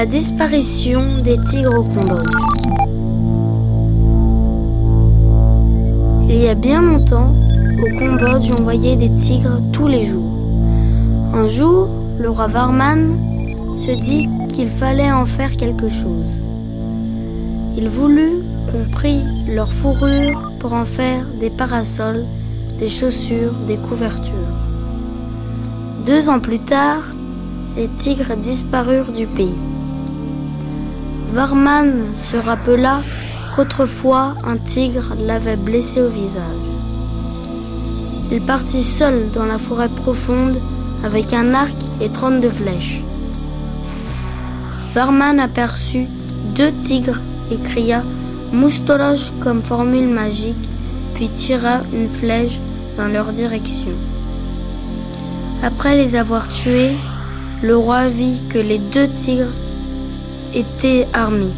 La disparition des tigres au Cambodge. Il y a bien longtemps, au Cambodge, on voyait des tigres tous les jours. Un jour, le roi Varman se dit qu'il fallait en faire quelque chose. Il voulut qu'on prit leur fourrure pour en faire des parasols, des chaussures, des couvertures. Deux ans plus tard, les tigres disparurent du pays. Varman se rappela qu'autrefois un tigre l'avait blessé au visage. Il partit seul dans la forêt profonde avec un arc et trente-deux flèches. Varman aperçut deux tigres et cria Moustologe comme formule magique, puis tira une flèche dans leur direction. Après les avoir tués, le roi vit que les deux tigres étaient armés.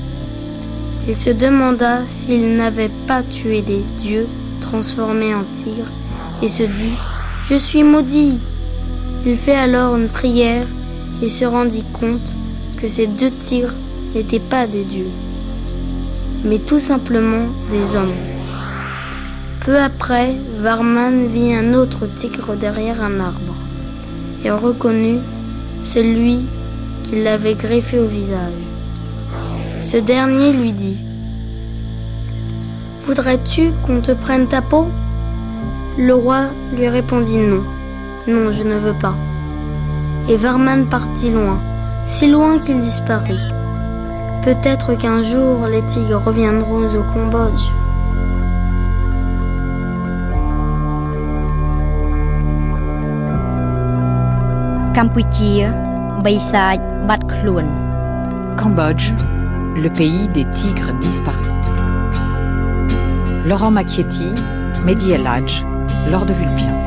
Il se demanda s'il n'avait pas tué des dieux transformés en tigres et se dit Je suis maudit. Il fait alors une prière et se rendit compte que ces deux tigres n'étaient pas des dieux, mais tout simplement des hommes. Peu après, Varman vit un autre tigre derrière un arbre et reconnut celui qui l'avait greffé au visage. Ce dernier lui dit Voudrais-tu qu'on te prenne ta peau? Le roi lui répondit non. Non, je ne veux pas. Et Varman partit loin, si loin qu'il disparut. Peut-être qu'un jour les tigres reviendront au Cambodge. Cambodge, le pays des tigres disparus. Laurent Macchietti, Mehdi El Hadj, Lord de Vulpien.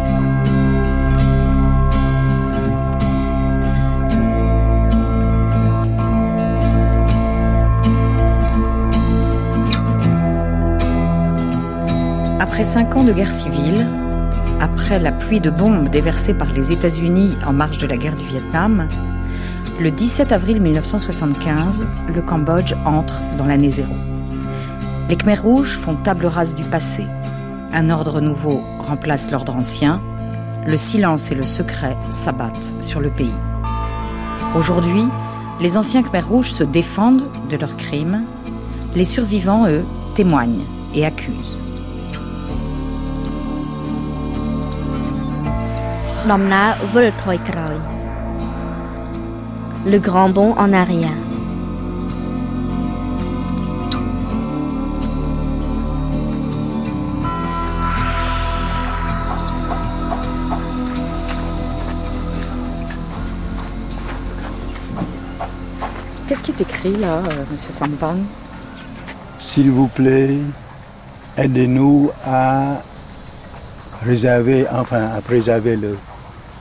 Après cinq ans de guerre civile, après la pluie de bombes déversées par les États-Unis en marge de la guerre du Vietnam, le 17 avril 1975, le Cambodge entre dans l'année zéro. Les Khmers rouges font table rase du passé. Un ordre nouveau remplace l'ordre ancien. Le silence et le secret s'abattent sur le pays. Aujourd'hui, les anciens Khmers rouges se défendent de leurs crimes. Les survivants, eux, témoignent et accusent. Le grand bond en arrière. Qu'est-ce qui est écrit là, euh, Monsieur Sampan? S'il vous plaît, aidez-nous à réserver, enfin à préserver le-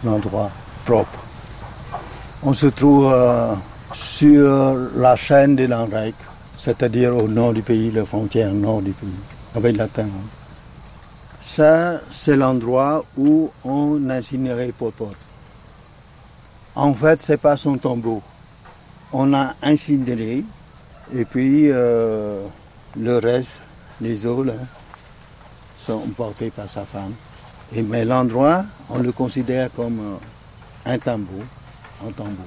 l'endroit propre. On se trouve euh, sur la chaîne des Langrec, c'est-à-dire au nord du pays, la frontière nord du pays, avec la Thaïlande. Ça, c'est l'endroit où on incinérait Pol Pot. En fait, c'est pas son tombeau. On a incinéré, et puis euh, le reste, les os, sont portés par sa femme. Mais l'endroit, on le considère comme euh, un tambour, tambour.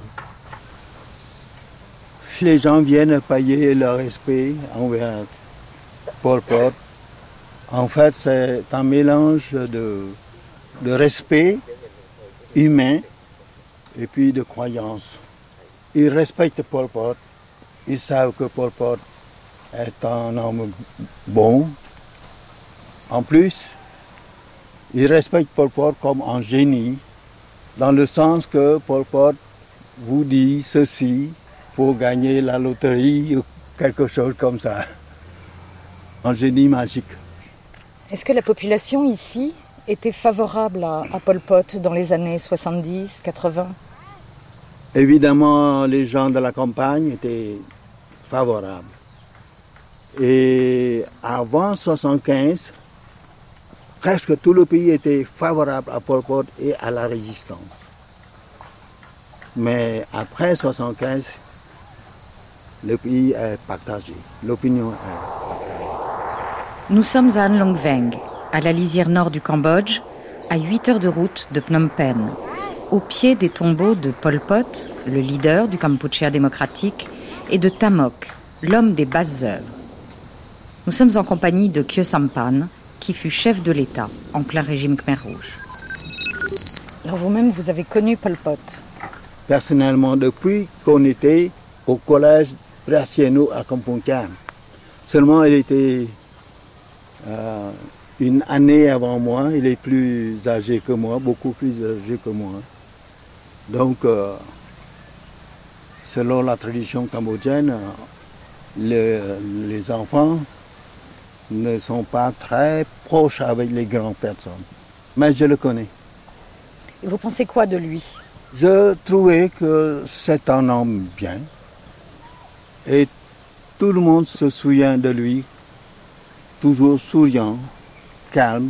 Les gens viennent payer leur respect envers Pol Pot. En fait, c'est un mélange de, de respect humain et puis de croyance. Ils respectent Pol Pot. Ils savent que Pol Pot est un homme bon. En plus, ils respectent Pol Pot comme un génie, dans le sens que Pol Pot vous dit ceci pour gagner la loterie ou quelque chose comme ça. Un génie magique. Est-ce que la population ici était favorable à, à Pol Pot dans les années 70, 80 Évidemment, les gens de la campagne étaient favorables. Et avant 75, presque tout le pays était favorable à Pol Pot et à la résistance. Mais après 75, le pays est partagé, l'opinion est Nous sommes à An Long Veng, à la lisière nord du Cambodge, à 8 heures de route de Phnom Penh, au pied des tombeaux de Pol Pot, le leader du Kampuchea démocratique, et de Tamok, l'homme des basses œuvres. Nous sommes en compagnie de Khieu Sampan, qui fut chef de l'État en plein régime Khmer Rouge. Alors vous-même, vous avez connu Pol Pot Personnellement, depuis qu'on était au collège Pracieno à Kampong Seulement, il était euh, une année avant moi. Il est plus âgé que moi, beaucoup plus âgé que moi. Donc, euh, selon la tradition cambodgienne, les, les, enfants ne sont pas très proches avec les grandes personnes. Mais je le connais. Et vous pensez quoi de lui? Je trouvais que c'est un homme bien. Et tout le monde se souvient de lui, toujours souriant, calme.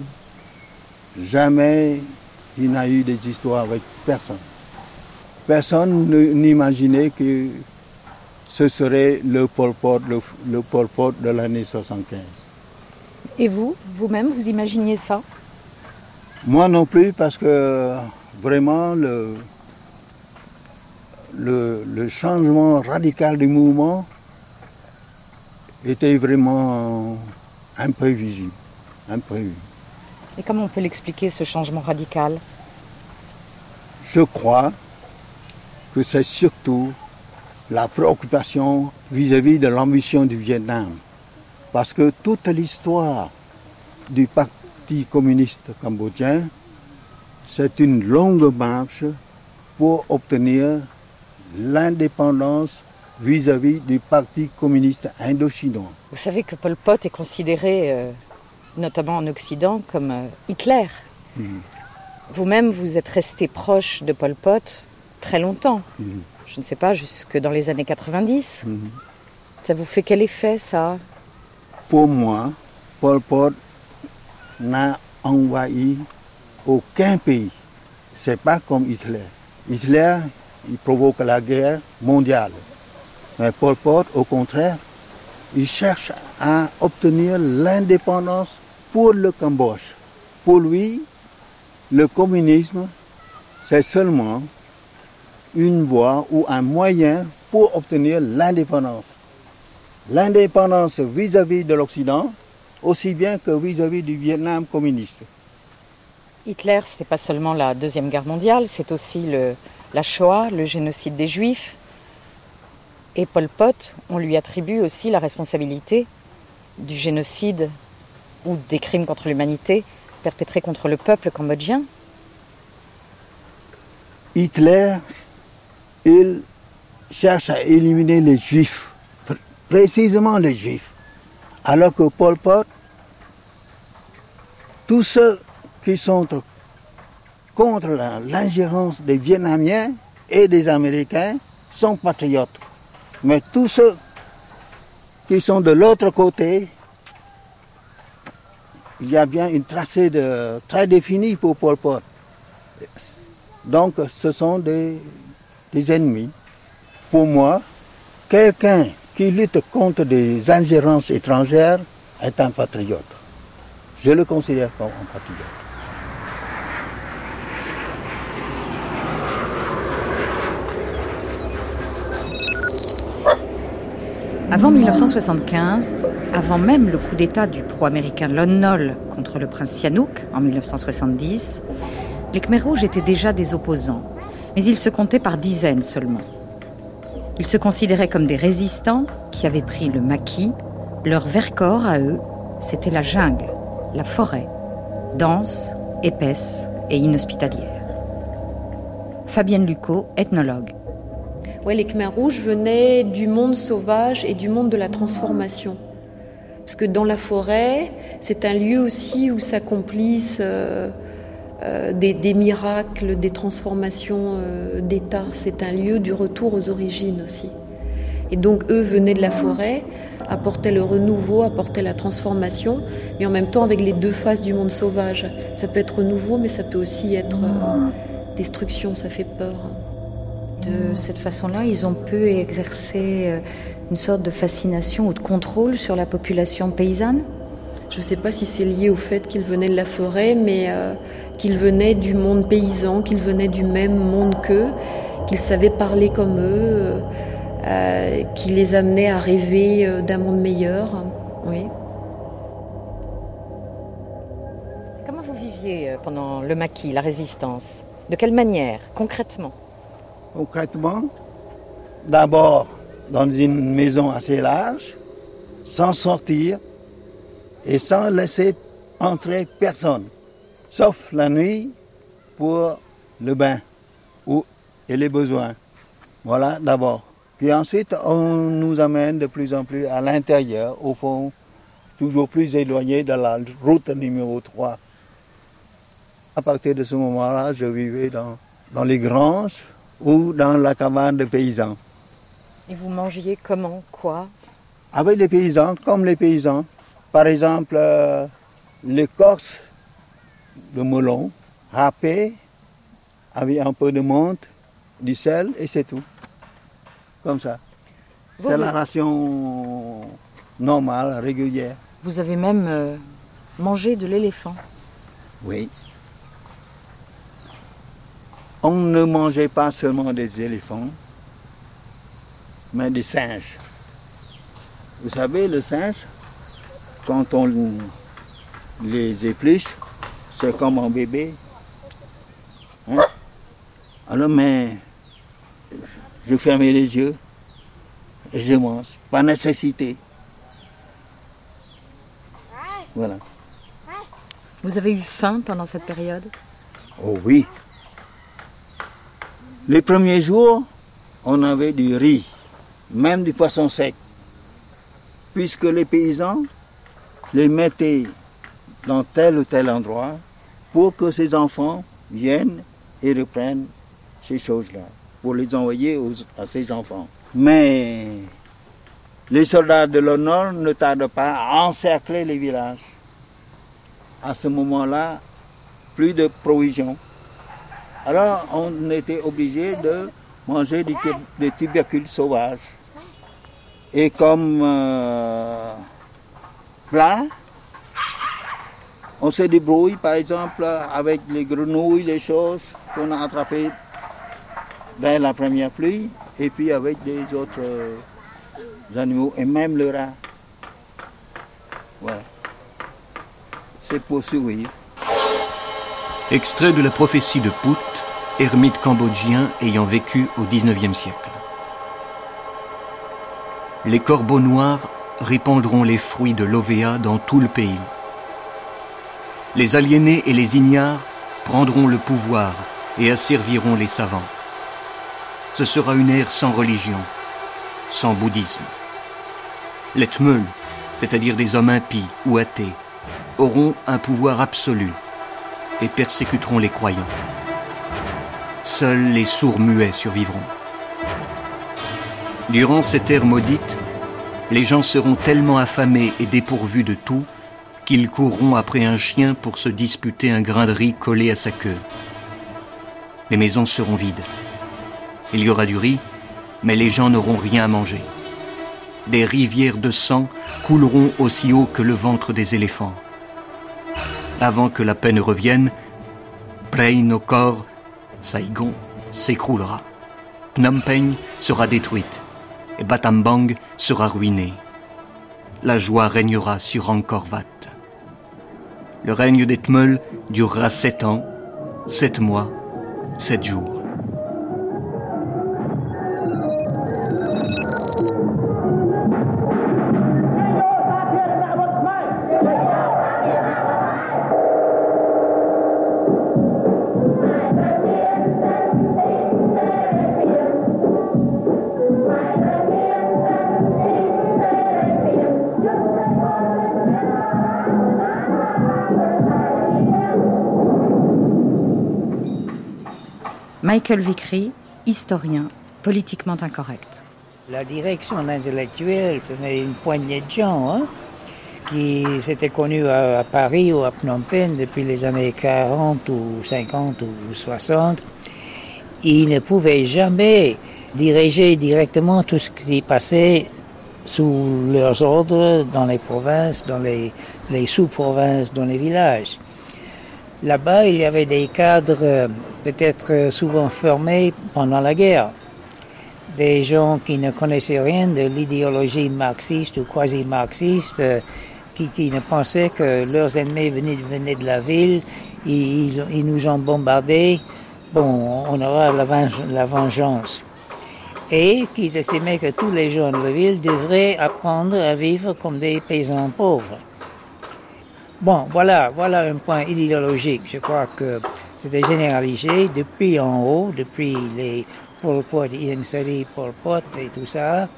Jamais il n'a eu des histoires avec personne. Personne n'imaginait que ce serait le Pot, le, de l'année 75. Et vous, vous-même, vous imaginiez ça? Moi non plus, parce que vraiment le, le, le changement radical du mouvement était vraiment imprévisible, imprévu. Et comment on peut l'expliquer, ce changement radical? Je crois que c'est surtout la préoccupation vis-à-vis de l'ambition du Vietnam. Parce que toute l'histoire du Parti communiste cambodgien, c'est une longue marche pour obtenir l'indépendance vis-à-vis du Parti communiste indochinois. Vous savez que Pol Pot est considéré, euh, notamment en Occident, comme euh, Hitler. Mmh. Vous-même, vous êtes resté proche de Pol Pot très longtemps. Mmh. Je ne sais pas, jusque dans les années 90. Mmh. Ça vous fait quel effet, ça? Pour moi, Pol Pot n'a envahi aucun pays. C'est pas comme Hitler. Hitler, il provoque la guerre mondiale. Mais Pol Pot, au contraire, il cherche à obtenir l'indépendance pour le Cambodge. Pour lui, le communisme, c'est seulement une voie ou un moyen pour obtenir l'indépendance. L'indépendance vis-à-vis de l'Occident, aussi bien que vis-à-vis du Vietnam communiste. Hitler, ce n'est pas seulement la Deuxième Guerre mondiale, c'est aussi le, la Shoah, le génocide des Juifs. Et Pol Pot, on lui attribue aussi la responsabilité du génocide ou des crimes contre l'humanité perpétrés contre le peuple cambodgien. Hitler, il cherche à éliminer les Juifs, précisément les Juifs. Alors que Pol Pot, tous ceux qui sont contre l'ingérence des Vietnamiens et des Américains sont patriotes. Mais tous ceux qui sont de l'autre côté, il y a bien une tracée très définie pour Pol Pot. Donc ce sont des, des ennemis. Pour moi, quelqu'un qui lutte contre des ingérences étrangères est un patriote. Je le considère comme un patriote. Avant 1975, avant même le coup d'État du pro-américain Lon Nol contre le prince Sihanouk en 1970, les Khmer Rouges étaient déjà des opposants, mais ils se comptaient par dizaines seulement. Ils se considéraient comme des résistants qui avaient pris le maquis. Leur vercors à eux, c'était la jungle, la forêt, dense, épaisse et inhospitalière. Fabienne Lucot, ethnologue. Ouais, les Khmers rouges venaient du monde sauvage et du monde de la transformation. Parce que dans la forêt, c'est un lieu aussi où s'accomplissent euh, euh, des, miracles, des transformations euh, d'état. C'est un lieu du retour aux origines aussi. Et donc eux venaient de la forêt, apportaient le renouveau, apportaient la transformation, mais en même temps avec les deux faces du monde sauvage. Ça peut être nouveau, mais ça peut aussi être destruction, ça fait peur. De cette façon-là, ils ont pu exercer une sorte de fascination ou de contrôle sur la population paysanne Je ne sais pas si c'est lié au fait qu'il venait de la forêt, mais euh, qu'il venait du monde paysan, qu'il venait du même monde qu'eux, qu'il savait parler comme eux, euh, qui les amenait à rêver euh, d'un monde meilleur. Oui. Comment vous viviez pendant le maquis, la résistance? De quelle manière, concrètement? Concrètement, d'abord dans une maison assez large, sans sortir et sans laisser entrer personne, sauf la nuit pour le bain ou, et les besoins. Voilà d'abord. Puis ensuite, on nous amène de plus en plus à l'intérieur, au fond, toujours plus éloigné de la route numéro 3. À partir de ce moment-là, je vivais dans, dans les granges ou dans la cabane de paysans. Et vous mangiez comment Quoi? Avec les paysans, comme les paysans. Par exemple, euh, l'écorce de melon râpée avec un peu de menthe, du sel et c'est tout. Comme ça. C'est la ration normale, régulière. Vous avez même euh, mangé de l'éléphant Oui. On ne mangeait pas seulement des éléphants, mais des singes. Vous savez, le singe, quand on les épluche, c'est comme un bébé. Hein? Alors, mais je fermais les yeux et je mange, pas nécessité. Voilà. Vous avez eu faim pendant cette période? Oh oui. Les premiers jours, on avait du riz même du poisson sec, puisque les paysans les mettaient dans tel ou tel endroit pour que ces enfants viennent et reprennent ces choses-là, pour les envoyer à ces enfants. Mais les soldats de l'honneur ne tardent pas à encercler les villages. À ce moment-là, plus de provisions. Alors on était obligé de manger des tubercules sauvages. Et comme euh, plat, on se débrouille par exemple avec les grenouilles, les choses qu'on a attrapées dans la première pluie, et puis avec des autres euh, animaux, et même le rat. Voilà. C'est pour survivre. Extrait de la prophétie de Pout, ermite cambodgien ayant vécu au XIXe siècle les corbeaux noirs répandront les fruits de l'Ovéa dans tout le pays. Les aliénés et les ignares prendront le pouvoir et asserviront les savants. Ce sera une ère sans religion, sans bouddhisme. Les tmeuls, c'est-à-dire des hommes impies ou athées, auront un pouvoir absolu et persécuteront les croyants. Seuls les sourds muets survivront. Durant cette ère maudite, les gens seront tellement affamés et dépourvus de tout qu'ils courront après un chien pour se disputer un grain de riz collé à sa queue. Les maisons seront vides. Il y aura du riz, mais les gens n'auront rien à manger. Des rivières de sang couleront aussi haut que le ventre des éléphants. Avant que la paix ne revienne, corps, Saigon s'écroulera. Phnom Penh sera détruite et Batambang sera ruiné. La joie régnera sur Angkor Wat. Le règne des Tmeuls durera sept ans, sept mois, sept jours. Michael Vickery, historien, politiquement incorrect. La direction intellectuelle, n'est une poignée de gens hein, qui s'étaient connus à, Paris ou à Phnom Penh depuis les années 40 ou 50 ou 60. Ils ne pouvaient jamais diriger directement tout ce qui passait sous leurs ordres dans les provinces, dans les, sous-provinces, dans les villages. Là-bas, il y avait des cadres euh, peut-être souvent formés pendant la guerre. Des gens qui ne connaissaient rien de l'idéologie marxiste ou quasi-marxiste, euh, qui, ne pensaient que leurs ennemis venaient, de la ville, ils, ils, nous ont bombardés, bon, on aura la vengeance et qu'ils estimaient que tous les gens de la ville devraient apprendre à vivre comme des paysans pauvres. Bon, voilà, voilà un point idéologique. Je crois que c'était généralisé depuis en haut, depuis les Pol Pot, Ian Sari, Pol Pot et tout ça,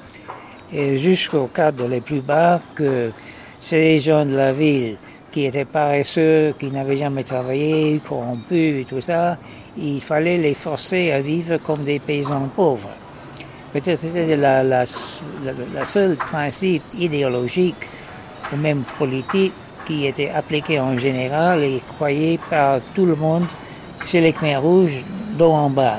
et jusqu'au cadre les plus bas que ces gens de la ville qui étaient paresseux, qui n'avaient jamais travaillé, corrompus et tout ça, il fallait les forcer à vivre comme des paysans pauvres. Peut-être c'était la, seule principe idéologique ou même politique qui était appliqué en général et croyé par tout le monde chez les Khmer rouges d'eau en bas.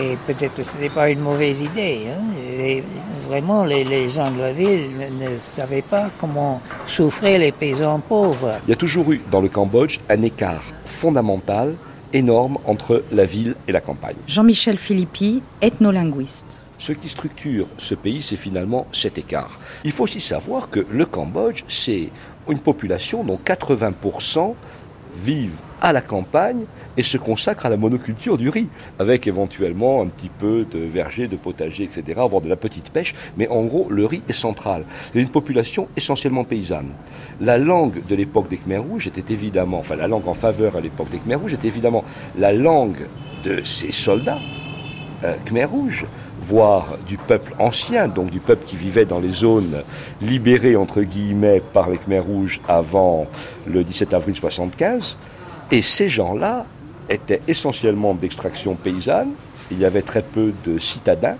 Et peut-être que ce n'était pas une mauvaise idée. Hein. vraiment, les, les, gens de la ville ne, ne, savaient pas comment souffraient les paysans pauvres. Il y a toujours eu dans le Cambodge un écart fondamental énorme entre la ville et la campagne. Jean-Michel Philippi, ethnolinguiste. Ce qui structure ce pays, c'est finalement cet écart. Il faut aussi savoir que le Cambodge, c'est une population dont 80% vivent à la campagne et se consacrent à la monoculture du riz, avec éventuellement un petit peu de verger, de potager, etc., voire de la petite pêche, mais en gros, le riz est central. C'est une population essentiellement paysanne. La langue de l'époque des Khmer Rouges était évidemment, enfin la langue en faveur à l'époque des Khmer Rouges était évidemment la langue de ces soldats euh, Khmer Rouges, voire du peuple ancien, donc du peuple qui vivait dans les zones libérées entre guillemets par les Khmer Rouges avant le 17 avril 75. Et ces gens-là étaient essentiellement d'extraction paysanne. Il y avait très peu de citadins,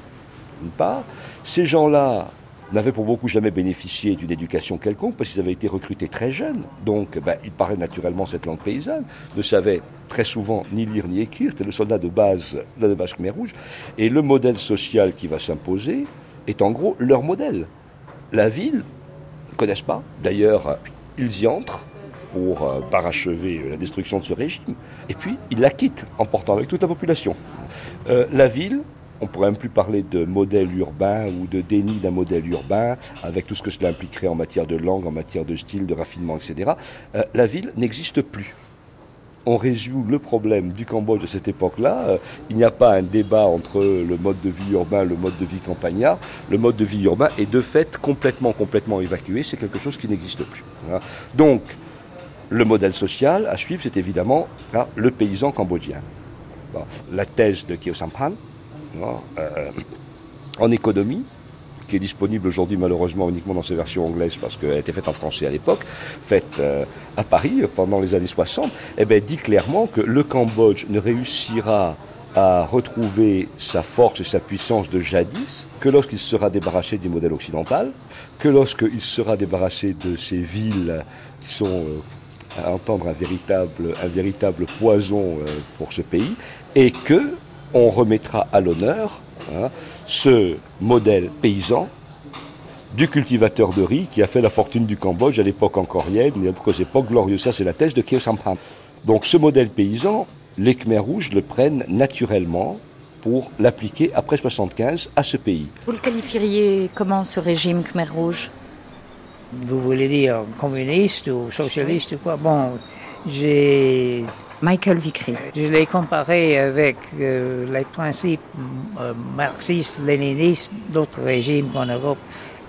d'une part. Ces gens-là n'avaient pour beaucoup jamais bénéficié d'une éducation quelconque parce qu'ils avaient été recrutés très jeunes. Donc, ben, ils parlaient naturellement cette langue paysanne, ne savaient très souvent ni lire ni écrire. C'était le soldat de base, de base Khmer Rouge. Et le modèle social qui va s'imposer est en gros leur modèle. La ville, ils ne connaissent pas. D'ailleurs, ils y entrent pour euh, parachever la destruction de ce régime. Et puis, il la quitte en portant avec toute la population. Euh, la ville, on pourrait même plus parler de modèle urbain ou de déni d'un modèle urbain, avec tout ce que cela impliquerait en matière de langue, en matière de style, de raffinement, etc. Euh, la ville n'existe plus. On résout le problème du Cambodge de cette époque-là. il n'y a pas un débat entre le mode de vie urbain le mode de vie campagnard. Le mode de vie urbain est de fait complètement, complètement évacué. C'est quelque chose qui n'existe plus. Donc, le modèle social à suivre, c'est évidemment le paysan cambodgien. la thèse de Kyo Sampan, euh, en économie, qui est disponible aujourd'hui malheureusement uniquement dans ses versions anglaises parce qu'elle était faite en français à l'époque, faite euh, à Paris pendant les années 60, eh bien, dit clairement que le Cambodge ne réussira à retrouver sa force et sa puissance de jadis que lorsqu'il sera débarrassé du modèle occidental, que lorsqu'il sera débarrassé de ces villes qui sont euh, à entendre un véritable, un véritable poison euh, pour ce pays, et que on remettra à l'honneur hein, ce modèle paysan du cultivateur de riz qui a fait la fortune du Cambodge à l'époque encore et à d'autres époques glorieuses. Ça, c'est la thèse de Keo Samphan. Donc, ce modèle paysan, les Khmer rouges le prennent naturellement pour l'appliquer après 75 à ce pays. Vous le qualifieriez comment ce régime Khmer rouge? Vous voulez dire communiste ou socialiste ou quoi? Bon, j'ai... Michael Vickery. Je l'ai comparé avec euh, les principes euh, marxistes, léninistes d'autres régimes en Europe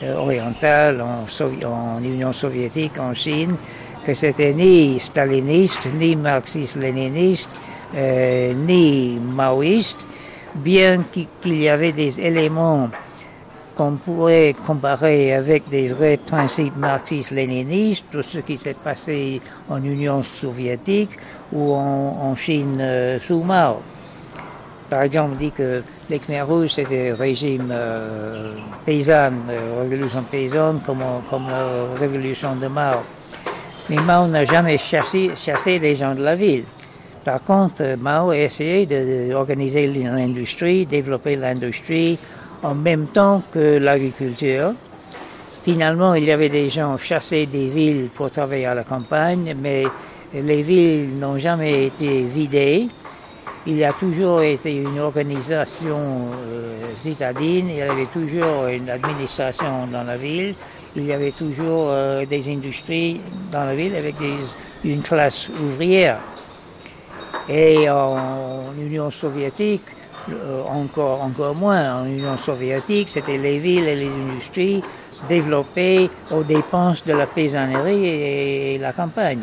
euh, orientale, en, en, Union soviétique, en Chine, que c'était ni staliniste, ni marxiste-léniniste, ni maoïste, bien qu'il y avait des éléments qu'on pourrait comparer avec des vrais principes marxistes-léninistes, tout ce qui s'est passé en Union soviétique ou en, Chine euh, sous Mao. Par exemple, on dit que les Khmer rouges, c'était un régime euh, paysan, euh, révolution paysanne, comme, comme la révolution de Mao. Mais Mao n'a jamais chassé, chassé les gens de la ville. Par contre, Mao a essayé d'organiser l'industrie, développer l'industrie, en même temps que l'agriculture. Finalement, il y avait des gens chassés des villes pour travailler à la campagne, mais les villes n'ont jamais été vidées. Il y a toujours été une organisation euh, citadine, il y avait toujours une administration dans la ville, il y avait toujours euh, des industries dans la ville avec une classe ouvrière. Et en Union soviétique, euh, encore, encore moins. En Union soviétique, c'était les villes et les industries développées aux dépenses de la paysannerie et la campagne.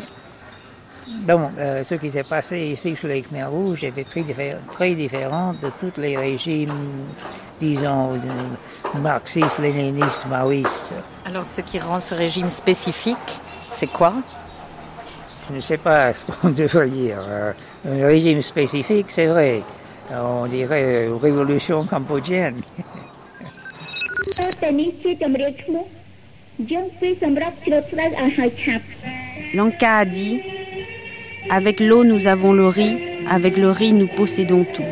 Donc, euh, ce qui s'est passé ici sur les Khmer Rouges était très, très différent de tous les régimes, disons, marxistes, léninistes, maoïstes. Alors, ce qui rend ce régime spécifique, c'est quoi? Je ne sais pas ce qu'on devrait dire. Euh, un régime spécifique, c'est vrai. On dirait révolution cambodgienne. Lanka a dit Avec l'eau, nous avons le riz, avec le riz, nous possédons tout.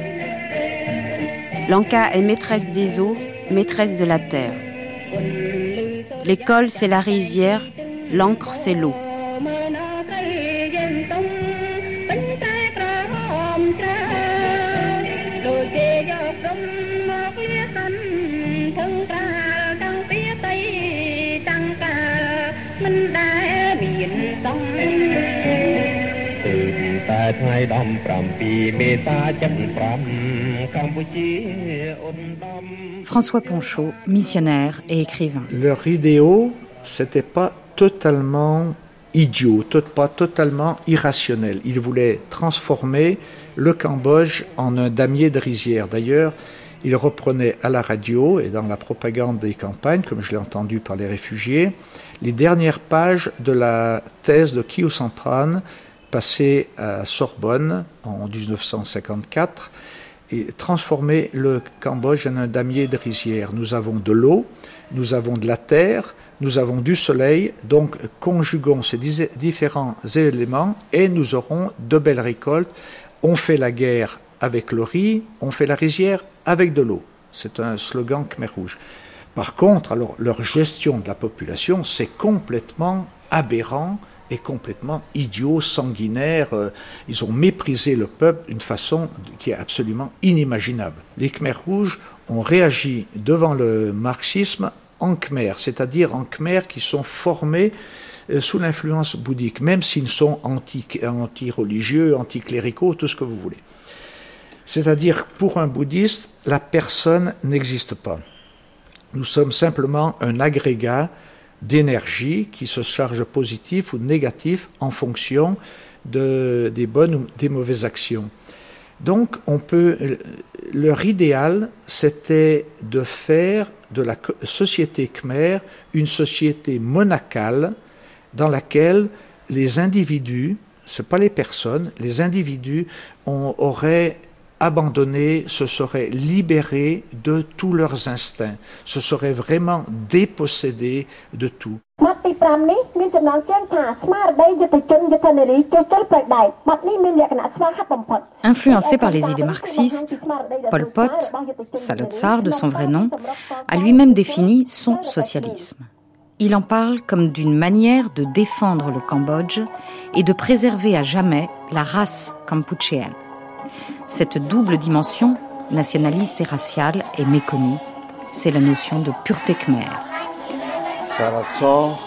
Lanka est maîtresse des eaux, maîtresse de la terre. L'école, c'est la rizière, l'encre, c'est l'eau. François Ponchot, missionnaire et écrivain. Leur idéaux, c'était pas totalement idiot, pas totalement irrationnel. Ils voulaient transformer le Cambodge en un damier de rizière. D'ailleurs, ils reprenaient à la radio et dans la propagande des campagnes, comme je l'ai entendu par les réfugiés, les dernières pages de la thèse de Kiyo Sampran passé à Sorbonne en 1954 et transformer le Cambodge en un damier de rizière. Nous avons de l'eau, nous avons de la terre, nous avons du soleil, donc conjuguons ces différents éléments et nous aurons de belles récoltes. On fait la guerre avec le riz, on fait la rizière avec de l'eau. C'est un slogan Khmer Rouge. Par contre, alors, leur gestion de la population, c'est complètement aberrant est complètement idiot, sanguinaire. Euh, ils ont méprisé le peuple d'une façon qui est absolument inimaginable. Les Khmer rouges ont réagi devant le marxisme en Khmer, c'est-à-dire en Khmer qui sont formés euh, sous l'influence bouddhique, même s'ils sont anti-religieux, anti-cléricaux, tout ce que vous voulez. C'est-à-dire, pour un bouddhiste, la personne n'existe pas. Nous sommes simplement un agrégat d'énergie qui se charge positif ou négatif en fonction de, des bonnes ou des mauvaises actions. Donc, on peut, leur idéal, c'était de faire de la société khmer une société monacale dans laquelle les individus, ce pas les personnes, les individus auraient abandonnés, se seraient libérés de tous leurs instincts, se seraient vraiment dépossédés de tout. Influencé par les idées marxistes, Pol Pot, Salotsar de son vrai nom, a lui-même défini son socialisme. Il en parle comme d'une manière de défendre le Cambodge et de préserver à jamais la race kampuchéenne. Cette double dimension, nationaliste et raciale, est méconnue. C'est la notion de pureté khmer. Saratsor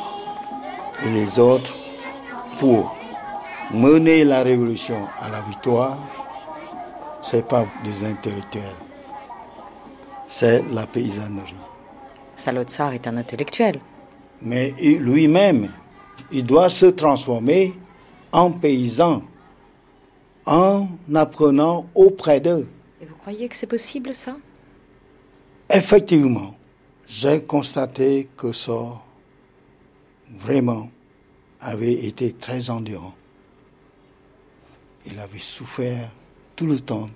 et les autres, pour mener la révolution à la victoire, c'est pas des intellectuels, c'est la paysannerie. Salotsar est un intellectuel. Mais lui-même, il doit se transformer en paysan en apprenant auprès d'eux. Et vous croyez que c'est possible ça? Effectivement, j'ai constaté que ça, vraiment, avait été très endurant. Il avait souffert tout le temps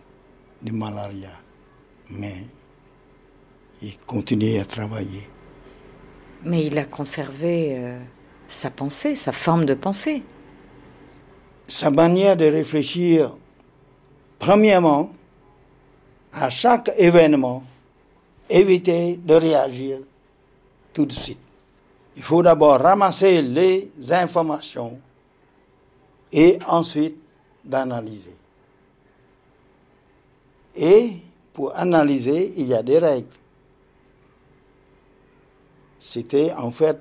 de malaria, mais il continuait à travailler. Mais il a conservé euh, sa pensée, sa forme de pensée sa manière de réfléchir, premièrement, à chaque événement, éviter de réagir tout de suite. Il faut d'abord ramasser les informations et ensuite d'analyser. Et pour analyser, il y a des règles. C'était en fait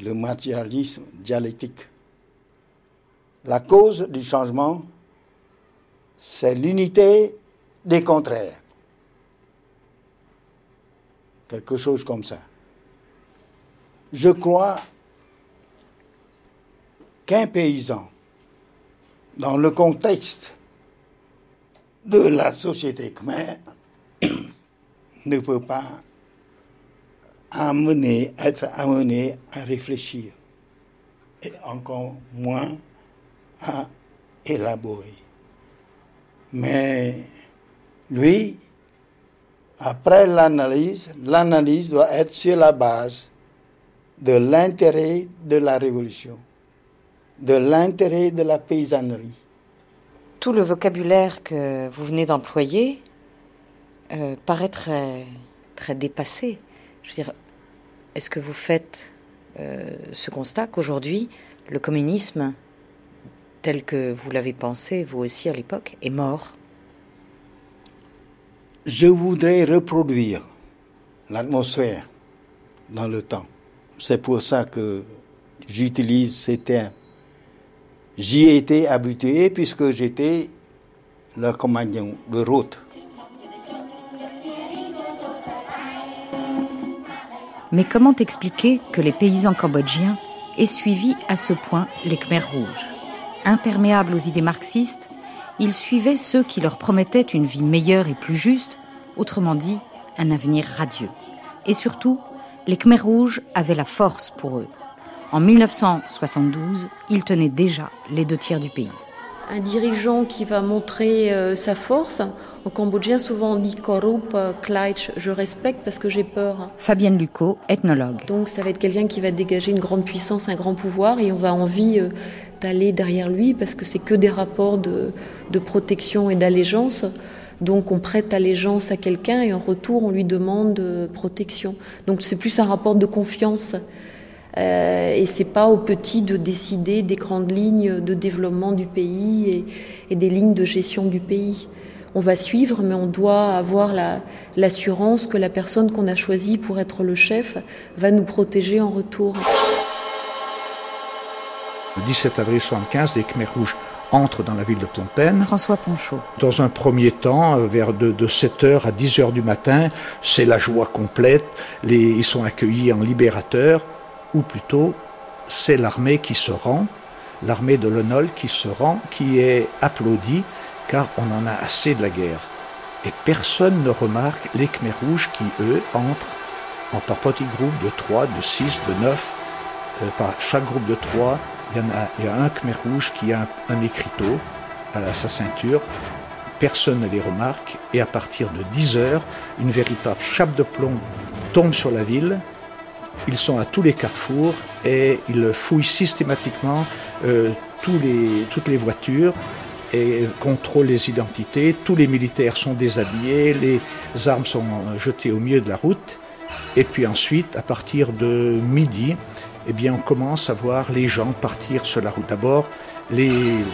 le matérialisme dialectique. La cause du changement, c'est l'unité des contraires. Quelque chose comme ça. Je crois qu'un paysan, dans le contexte de la société khmer, ne peut pas être amené à réfléchir, et encore moins à élaborer. Mais lui, après l'analyse, l'analyse doit être sur la base de l'intérêt de la révolution, de l'intérêt de la paysannerie. Tout le vocabulaire que vous venez d'employer euh, paraît très, très dépassé. Je veux dire, est-ce que vous faites euh, ce constat qu'aujourd'hui, le communisme, tel que vous l'avez pensé, vous aussi à l'époque, est mort Je voudrais reproduire l'atmosphère dans le temps. C'est pour ça que j'utilise ces termes. J'y ai été habitué puisque j'étais le commandant de route. Mais comment expliquer que les paysans cambodgiens aient suivi à ce point les Khmers rouges? Imperméables aux idées marxistes, ils suivaient ceux qui leur promettaient une vie meilleure et plus juste, autrement dit, un avenir radieux. Et surtout, les Khmers rouges avaient la force pour eux. En 1972, ils tenaient déjà les deux tiers du pays. Un dirigeant qui va montrer euh, sa force, au cambodgien souvent on dit Korup, euh, Kleitch, je respecte parce que j'ai peur. Fabienne Lucot, ethnologue. Donc ça va être quelqu'un qui va dégager une grande puissance, un grand pouvoir et on va envie euh, d'aller derrière lui parce que c'est que des rapports de, de protection et d'allégeance. Donc on prête allégeance à quelqu'un et en retour on lui demande protection. Donc c'est plus un rapport de confiance. Euh, et c'est pas aux petits de décider des grandes lignes de développement du pays et, et des lignes de gestion du pays. On va suivre, mais on doit avoir l'assurance que la personne qu'on a choisie pour être le chef va nous protéger en retour. Le 17 avril 1975, les Khmers rouges entrent dans la ville de Phnom Penh. François Ponchot. Dans un premier temps, euh, vers de, de 7h à 10h du matin, c'est la joie complète. Les, ils sont accueillis en libérateurs ou plutôt c'est l'armée qui se rend, l'armée de Lenol qui se rend, qui est applaudie, car on en a assez de la guerre. Et personne ne remarque les Khmers rouges qui, eux, entrent en par petits groupes de 3, de 6, de 9. Euh, par chaque groupe de 3, il y, en a, il y a un Khmer rouge qui a un, un écriteau à sa ceinture. Personne ne les remarque. Et à partir de 10 heures, une véritable chape de plomb tombe sur la ville. Ils sont à tous les carrefours et ils fouillent systématiquement euh, toutes les voitures et contrôlent les identités. Tous les militaires sont déshabillés, les armes sont jetées au milieu de la route. Et puis ensuite, à partir de midi, eh bien, on commence à voir les gens partir sur la route. D'abord, les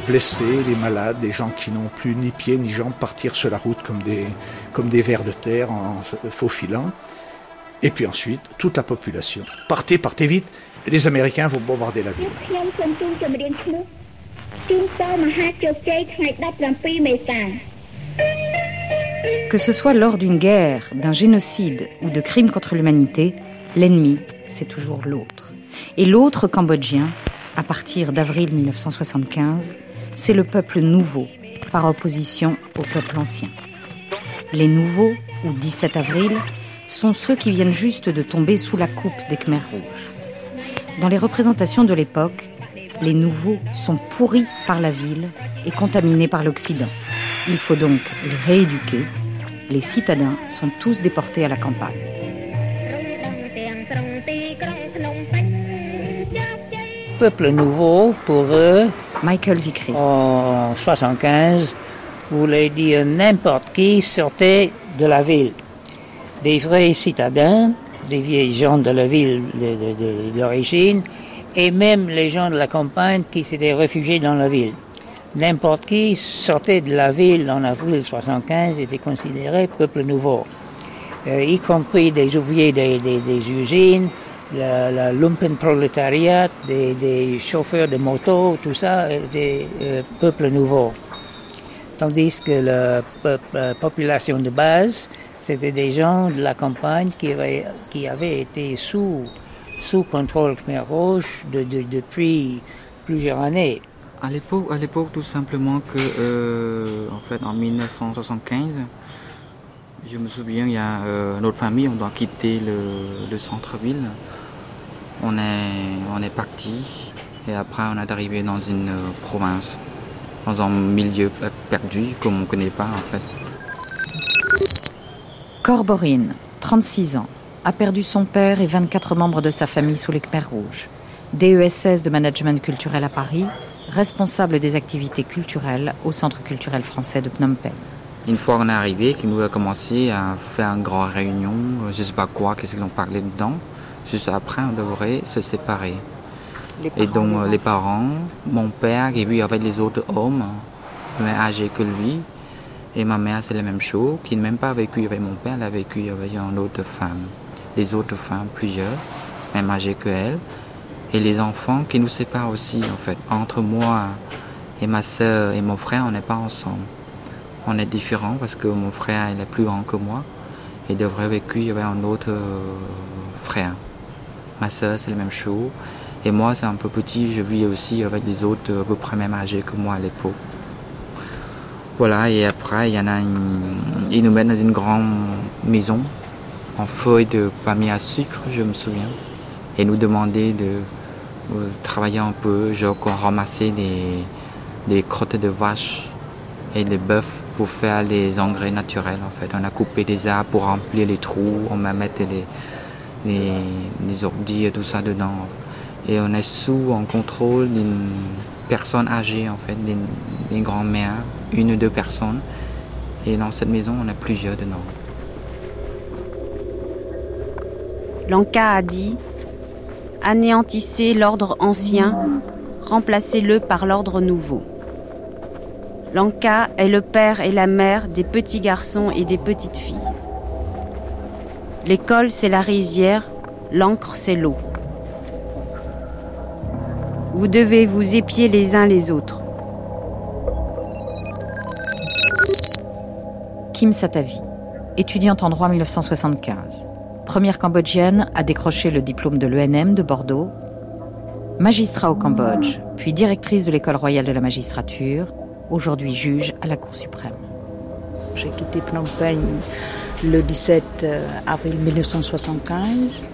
blessés, les malades, les gens qui n'ont plus ni pieds ni jambes partir sur la route comme des, comme des vers de terre en faufilant. Et puis ensuite, toute la population. Partez, partez vite, les Américains vont bombarder la ville. Que ce soit lors d'une guerre, d'un génocide ou de crimes contre l'humanité, l'ennemi, c'est toujours l'autre. Et l'autre cambodgien, à partir d'avril 1975, c'est le peuple nouveau, par opposition au peuple ancien. Les nouveaux, ou 17 avril, sont ceux qui viennent juste de tomber sous la coupe des Khmers rouges. Dans les représentations de l'époque, les nouveaux sont pourris par la ville et contaminés par l'Occident. Il faut donc les rééduquer. Les citadins sont tous déportés à la campagne. Peuple nouveau, pour eux, Michael Vickery. en 75, voulait dire n'importe qui sortait de la ville. Des vrais citadins, des vieilles gens de la ville d'origine, et même les gens de la campagne qui s'étaient réfugiés dans la ville. N'importe qui sortait de la ville en avril 75 était considéré peuple nouveau, euh, y compris des ouvriers des, usines, le, lumpen prolétariat, des, chauffeurs de moto, tout ça, des euh, peuples nouveaux. Tandis que la euh, population de base, c'était des gens de la campagne qui avaient, été sous, sous contrôle Khmer Rouge depuis plusieurs années. À l'époque, à l'époque, tout simplement que, euh, en fait, en 1975, je me souviens, il y a euh, notre famille, on doit quitter le, centre-ville. On est, on est parti et après on est arrivé dans une province, dans un milieu perdu comme on ne connaît pas en fait. Corborine, 36 ans, a perdu son père et 24 membres de sa famille sous les Khmer rouges. DESS de management culturel à Paris, responsable des activités culturelles au Centre culturel français de Phnom Penh. Une fois qu'on est arrivé, qu'il nous a commencé à faire une grande réunion, je ne sais pas quoi, qu'est-ce qu'ils ont parlé dedans. Juste après, on devrait se séparer. et donc les parents, mon père, et puis avec les autres hommes, mais âgés que lui, et ma mère, c'est la même chose, qui n'a même pas vécu avec mon père, elle a vécu avec une autre femme. Les autres femmes, plusieurs, même âgées que elle. Et les enfants qui nous séparent aussi, en fait. Entre moi et ma soeur et mon frère, on n'est pas ensemble. On est différents parce que mon frère, il est plus grand que moi. Il devrait vécu avec un autre euh, frère. Ma soeur, c'est la même chose. Et moi, c'est un peu petit, je vis aussi avec des autres à peu près même âgés que moi à l'époque. Voilà, et après, il y a. Ils nous mettent dans une grande maison en feuilles de palmier à sucre, je me souviens. Et nous demandaient de euh, travailler un peu, genre ramasser des, des crottes de vaches et des bœufs pour faire les engrais naturels en fait. On a coupé des arbres pour remplir les trous, on va mettre les, les, et tout ça dedans. Et on est sous en contrôle d'une personne âgée en fait, d'une grand-mère une ou deux personnes. Et dans cette maison, on a plusieurs dedans. Lanka a dit Anéantissez l'ordre ancien, remplacez-le par l'ordre nouveau. Lanka est le père et la mère des petits garçons et des petites filles. L'école, c'est la rizière, l'encre, c'est l'eau. Vous devez vous épier les uns les autres. Kim Satavi, étudiante en droit 1975. Première cambodgienne à décrocher le diplôme de l'ENM de Bordeaux. Magistrat au Cambodge, puis directrice de l'École royale de la magistrature, aujourd'hui juge à la Cour suprême. J'ai quitté Phnom Penh le 17 euh, avril 1975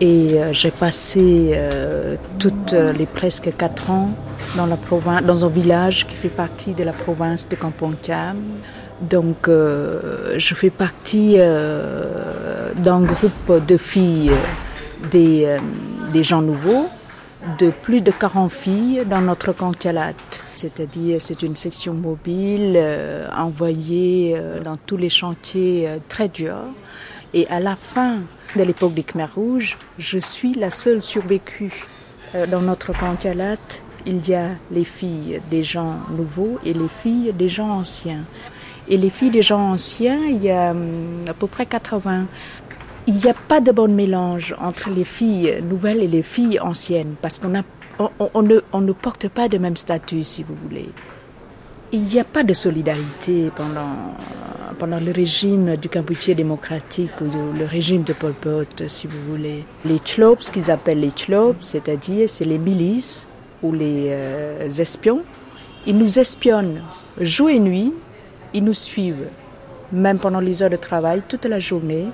et euh, j'ai passé euh, toutes les presque quatre ans dans, la province, dans un village qui fait partie de la province de Kampong Cham donc, euh, je fais partie euh, d'un groupe de filles, des, euh, des, gens nouveaux, de plus de 40 filles dans notre cantialat. C'est-à-dire, c'est une section mobile envoyée dans tous les chantiers très durs. Et à la fin de l'époque des Khmer Rouges, je suis la seule survécue. dans notre cantialat, il y a les filles des gens nouveaux et les filles des gens anciens. Et les filles des gens anciens, il y a hum, à peu près 80. Il n'y a pas de bon mélange entre les filles nouvelles et les filles anciennes, parce qu'on on, ne, on ne porte pas le même statut, si vous voulez. Il n'y a pas de solidarité pendant, pendant le régime du Cambodge démocratique ou le régime de Pol Pot, si vous voulez. Les Chlops, qu'ils appellent les Chlops, c'est-à-dire c'est les milices ou les euh, espions, ils nous espionnent jour et nuit ils nous suivent, même pendant les heures de travail, toute la journée.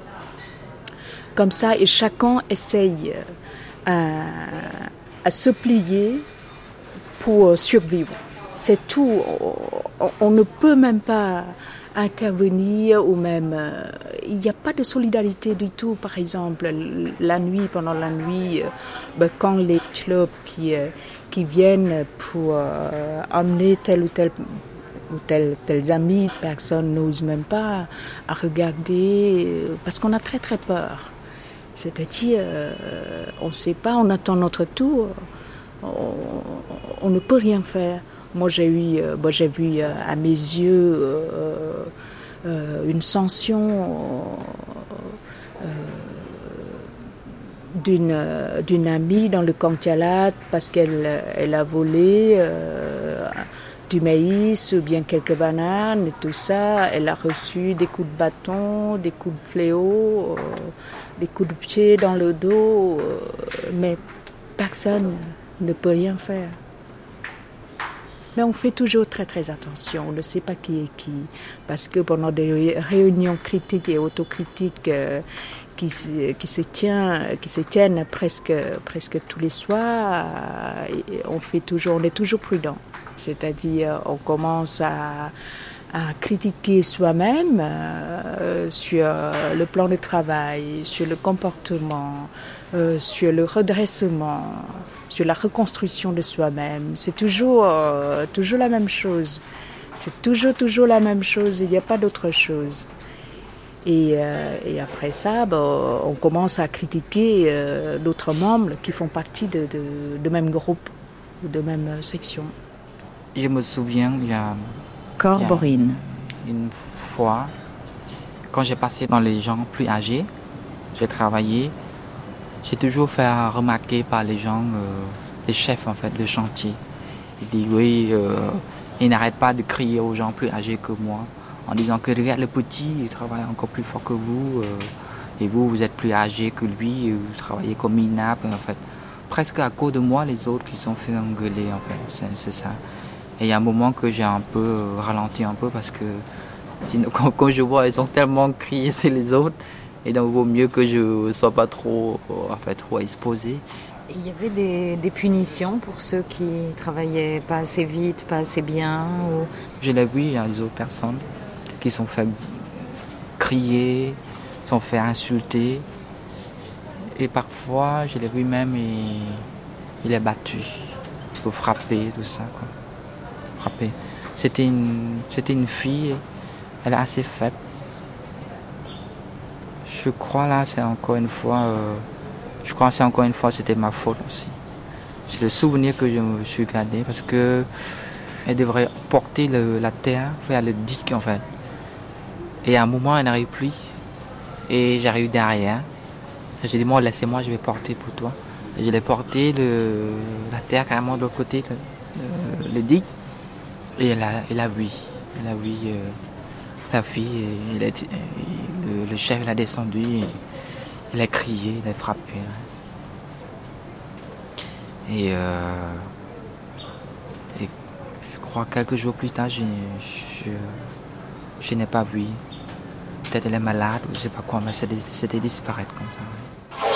Comme ça, et chacun essaye euh, à, se plier pour survivre. C'est tout. On, ne peut même pas intervenir ou même euh, il n'y a pas de solidarité du tout par exemple la nuit pendant la nuit euh, ben, quand les clubs qui, qui viennent pour emmener tel ou tel ou tels, amis, personne n'ose même pas à regarder euh, parce qu'on a très très peur. C'est-à-dire, euh, on ne sait pas, on attend notre tour, on, ne peut rien faire. Moi, j'ai eu, euh, j'ai vu à mes yeux une sanction d'une d'une amie dans le Kantialat parce qu'elle elle a volé du maïs ou bien quelques bananes et tout ça. Elle a reçu des coups de bâton, des coups de fléau, euh, des coups de pied dans le dos, euh, mais personne ne peut rien faire. Mais on fait toujours très très attention, on ne sait pas qui est qui, parce que pendant des réunions critiques et autocritiques euh, qui, se, tiennent presque, presque tous les soirs, on, fait toujours, on est toujours prudent. C'est-à-dire, on commence à, critiquer soi-même euh, sur le plan de travail, sur le comportement, euh, sur le redressement, sur la reconstruction de soi-même. C'est toujours, euh, toujours la même chose. C'est toujours, toujours la même chose. Il n'y a pas d'autre chose. Et, et, après ça, on commence à critiquer d'autres membres qui font partie de, de, de même groupe ou de même section. Je me souviens, il y a. Corborine. Une fois, quand j'ai passé dans les gens plus âgés, j'ai travaillé, j'ai toujours fait remarquer par les gens, euh, les chefs en fait, le chantier. Ils disent oui, euh, ils n'arrêtent pas de crier aux gens plus âgés que moi, en disant que regarde le petit, il travaille encore plus fort que vous, euh, et vous, vous êtes plus âgé que lui, vous travaillez comme minable en fait. Presque à cause de moi, les autres qui sont fait engueuler en fait, c'est ça. Et il y a un moment que j'ai un peu ralenti un peu parce que quand, je vois, ils ont tellement crié, c'est les autres. Et donc, il vaut mieux que je ne sois pas trop, en fait, trop exposé. Il y avait des, punitions pour ceux qui travaillaient pas assez vite, pas assez bien ou... Je l'ai vu, il y a des autres personnes qui sont fait crier, sont fait insulter. Et parfois, je l'ai vu même, il, il est battu, pour frapper, tout ça. Quoi. C'était une, c'était une fille, elle est assez faible. Je crois là, c'est encore une fois, euh, je crois c'est encore une fois, c'était ma faute aussi. C'est le souvenir que je me suis gardé parce que elle devrait porter la terre vers le digue en fait. Et à un moment, elle n'arrive plus. Et j'arrive derrière. J'ai dit, moi, laissez-moi, je vais porter pour toi. Et je l'ai porté la terre carrément de l'autre côté, le, le digue. Et elle a, elle a vu, elle a vu euh, la fille, le, chef l'a descendu, il a crié, il a frappé. Et, euh, et je crois quelques jours plus tard, je, je, n'ai pas vu. Peut-être elle est malade ou je ne sais pas quoi, mais c'était disparaître comme ça.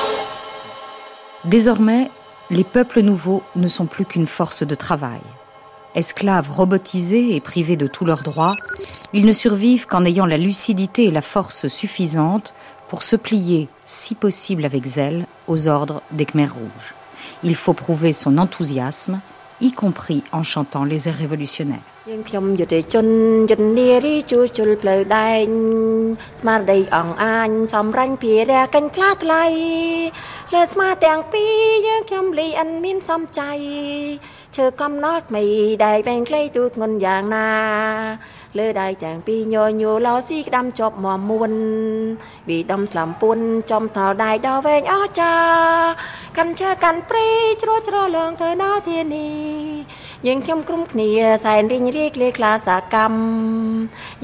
Désormais, les peuples nouveaux ne sont plus qu'une force de travail. Esclaves robotisés et privés de tous leurs droits, ils ne survivent qu'en ayant la lucidité et la force suffisantes pour se plier, si possible avec zèle, aux ordres des Khmers rouges. Il faut prouver son enthousiasme, y compris en chantant les airs révolutionnaires. លើដៃទាំងពីរញញូឡោស៊ីក្តាំជាប់មមួនវិដំស្លាំពួនចំថលដៃដល់វែងអស់ចា កាន់ឈើកាន់ព្រីជ្រួជ្រលងទៅដល់ធានី យើងខ្ញុំក្រុមគ្នាសែនរីងរាយគ្លេខ្លាសាកម្ម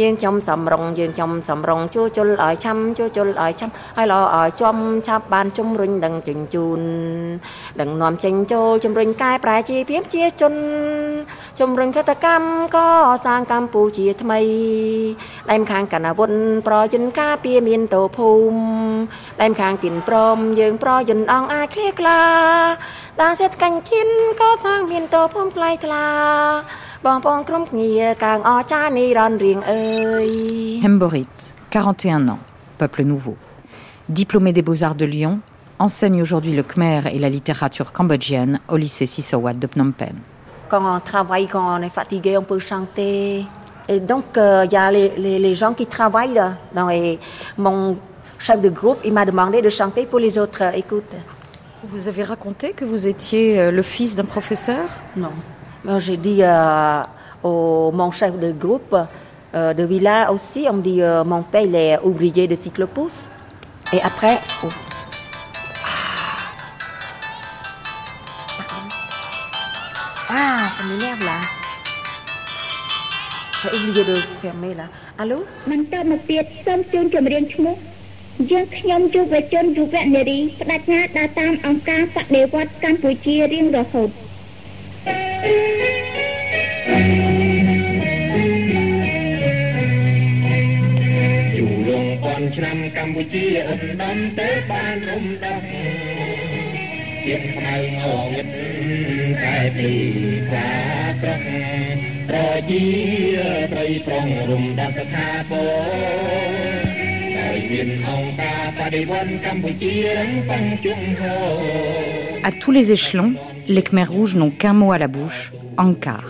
យើងខ្ញុំសំរងយើងខ្ញុំសំរងជួជុលឲ្យឆាំជួជុលឲ្យឆាំឲ្យល្អឲ្យចំឆាប់បានជំរុញដឹងជញ្ជូនដឹងនាំចេញចូលជំរុញកែប្រែជាភាពជាជនជំរុញកតកម្មក៏សាងកម្ពុជាថ្មីដែមខាងកណ្ដាវុនប្រយន្តការពីមានតោភូមិដែមខាងទីនព្រមយើងប្រយន្តអងអាចឃ្លាក្លា Hemborit, 41 ans, peuple nouveau. Diplômé des Beaux-Arts de Lyon, enseigne aujourd'hui le khmer et la littérature cambodgienne au lycée Sisawat de Phnom Penh. Quand on travaille, quand on est fatigué, on peut chanter. Et donc, il y a les, gens qui travaillent là. Dans mon chef de groupe, il m'a demandé de chanter pour les autres. Écoute. Vous avez raconté que vous étiez le fils d'un professeur? Non. J'ai dit au mon chef de groupe de village aussi, on me dit mon père il est ouvrier de cyclopousse. Et après, oh. ah, ça m'énerve là. J'ai oublié de fermer là. Allô? យើងខ្ញុំយុវជនយុវនារីបដិញ្ញាដើរតាមអង្គការបដិវត្តកម្ពុជារៀងរហូតយូរលងពាន់ឆ្នាំកម្ពុជាឧត្តមទៅបានរំដោះៀបខ្មៅងងឹតតែពីប្រាប្រឹកប្រជាប្រិយប្រងរំដាក់សថាពរ À tous les échelons, les Khmers rouges n'ont qu'un mot à la bouche, Ankar,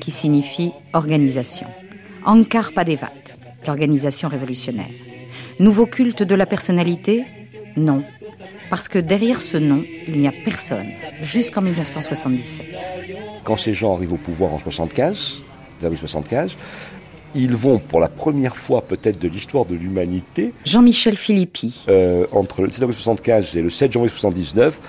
qui signifie organisation. Ankar Padevat, l'organisation révolutionnaire. Nouveau culte de la personnalité? Non. Parce que derrière ce nom, il n'y a personne, jusqu'en 1977. Quand ces gens arrivent au pouvoir en 75, 75, ils vont pour la première fois peut-être de l'histoire de l'humanité. Jean-Michel Philippi. Euh, entre le 1975 75 et le 7 janvier 79,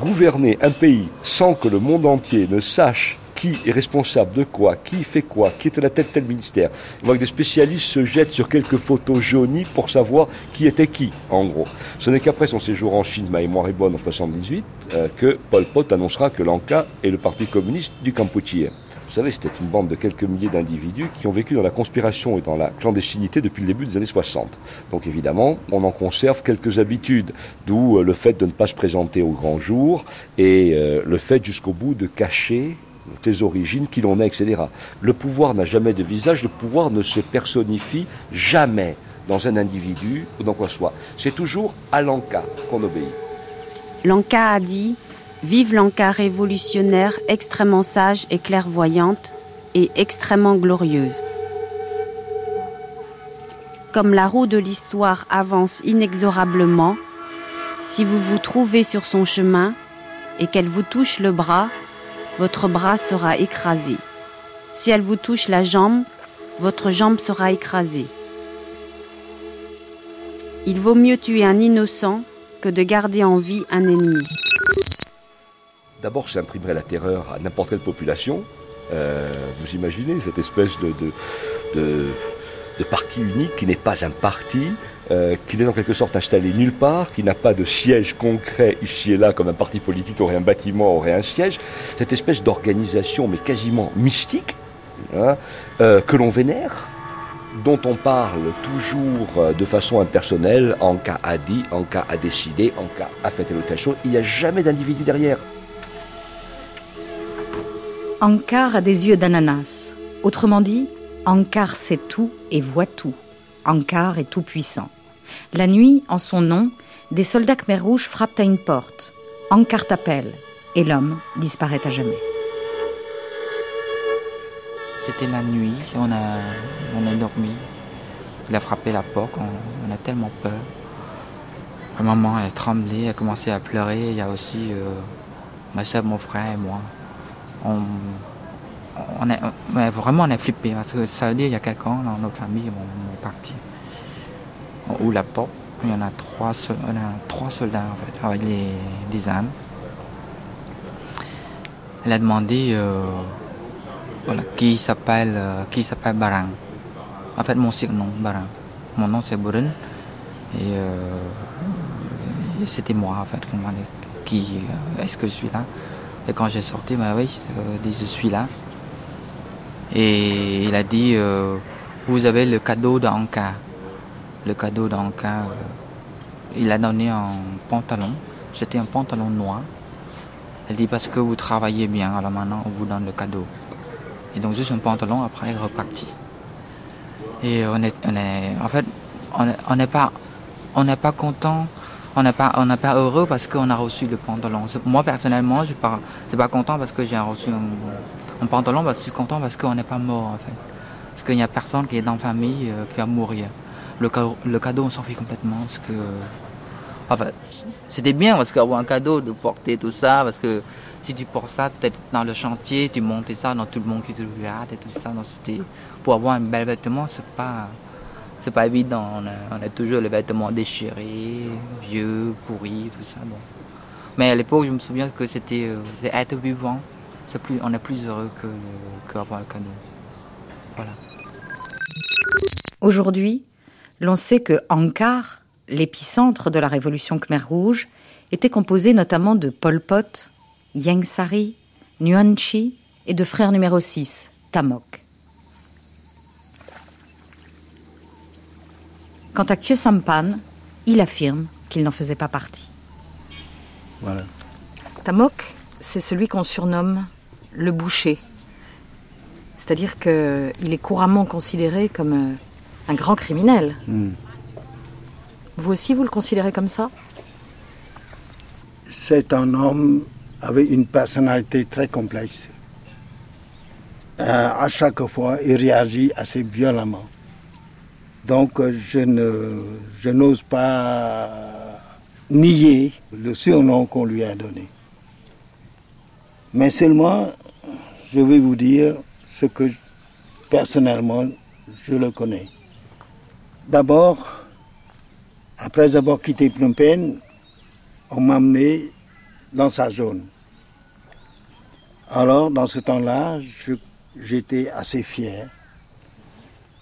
gouverner un pays sans que le monde entier ne sache qui est responsable de quoi, qui fait quoi, qui est à la tête de tel ministère. On voit que des spécialistes se jettent sur quelques photos jaunies pour savoir qui était qui, en gros. Ce n'est qu'après son séjour en Chine, ma mémoire est bonne, en 78, euh, que Pol Pot annoncera que l'Anka est le parti communiste du Kampuchea. Vous savez, c'était une bande de quelques milliers d'individus qui ont vécu dans la conspiration et dans la clandestinité depuis le début des années 60. Donc évidemment, on en conserve quelques habitudes, d'où euh, le fait de ne pas se présenter au grand jour et euh, le fait jusqu'au bout de cacher ses origines, qui l'on est, etc. Le pouvoir n'a jamais de visage, le pouvoir ne se personnifie jamais dans un individu ou dans quoi que ce soit. C'est toujours à l'Anka qu'on obéit. L'Anka a dit Vive l'Anka révolutionnaire, extrêmement sage et clairvoyante, et extrêmement glorieuse. Comme la roue de l'histoire avance inexorablement, si vous vous trouvez sur son chemin et qu'elle vous touche le bras, votre bras sera écrasé. Si elle vous touche la jambe, votre jambe sera écrasée. Il vaut mieux tuer un innocent que de garder en vie un ennemi. D'abord, ça imprimerait la terreur à n'importe quelle population. Euh, vous imaginez cette espèce de, parti unique qui n'est pas un parti, euh, qui est en quelque sorte installé nulle part, qui n'a pas de siège concret ici et là, comme un parti politique aurait un bâtiment, aurait un siège, cette espèce d'organisation, mais quasiment mystique, hein, euh, que l'on vénère, dont on parle toujours de façon impersonnelle, en cas a dit, en cas a décidé, en cas a fait telle ou telle chose, il n'y a jamais d'individu derrière. Ankar a des yeux d'ananas. Autrement dit, Ankar sait tout et voit tout. Ankar est tout puissant. La nuit, en son nom, des soldats Khmer rouges frappent à une porte. Ankar t'appelle et l'homme disparaît à jamais. C'était la nuit, on a, dormi. Il a frappé la porte, on, a tellement peur. Ma maman a tremblé, a commencé à pleurer. Il y a aussi euh, ma soeur, mon frère et moi. On, on vraiment on est flippé parce que ça veut dire qu'il y a quelqu'un dans notre famille qui est parti ou la porte. Il y en a trois, trois soldats en fait, avec les, des âmes. Elle a demandé euh, voilà, qui s'appelle euh, qui s'appelle Barang. En fait, mon surnom, Barang. Mon nom c'est Burun. Euh, et, c'était moi en fait qui demandait qui est-ce que je suis là? Et quand j'ai sorti, bah oui, dit je suis là. Et il a dit vous avez le cadeau d'Anka le cadeau cas, euh, il a donné un pantalon. C'était un pantalon noir. Elle dit parce que vous travaillez bien, alors maintenant on vous donne le cadeau. Et donc juste un pantalon, après il repartit. Et on est, on est en fait, on n'est pas, on n'est pas content, on n'est pas, on pas heureux parce qu'on a reçu le pantalon. Moi personnellement, je ne suis pas content parce que j'ai reçu un, pantalon, mais je suis content parce qu'on n'est pas mort en fait. Parce qu'il n'y a personne qui est dans la famille euh, qui va mourir. Le cadeau, le cadeau on s'en fiche complètement. Parce que, enfin, c'était bien parce qu'avoir un cadeau, de porter tout ça, parce que si tu portes ça, peut-être dans le chantier, tu montes ça dans tout le monde qui te regarde et tout ça. Donc pour avoir un bel vêtement, c'est pas, c'est pas évident. On a, toujours les vêtements déchirés, vieux, pourris, tout ça. Bon. Mais à l'époque, je me souviens que c'était euh, être vivant. on est plus heureux qu'avoir le cadeau. Voilà. Aujourd'hui, l'on sait que Ankar, l'épicentre de la révolution Khmer Rouge, était composé notamment de Pol Pot, Yang Sari, Nguyen Chi et de frère numéro 6, Tamok. Quant à Kyo Sampan, il affirme qu'il n'en faisait pas partie. Voilà. Tamok, c'est celui qu'on surnomme le boucher. C'est-à-dire qu'il est couramment considéré comme euh, un grand criminel. Hmm. Vous aussi, vous le considérez comme ça? C'est un homme avec une personnalité très complexe. Euh, à chaque fois, il réagit assez violemment. Donc, euh, je ne, je n'ose pas nier le surnom qu'on lui a donné. Mais seulement, je vais vous dire ce que personnellement je le connais. D'abord, après avoir quitté Phnom Penh, on m'a amené dans sa zone. Alors, dans ce temps-là, j'étais assez fier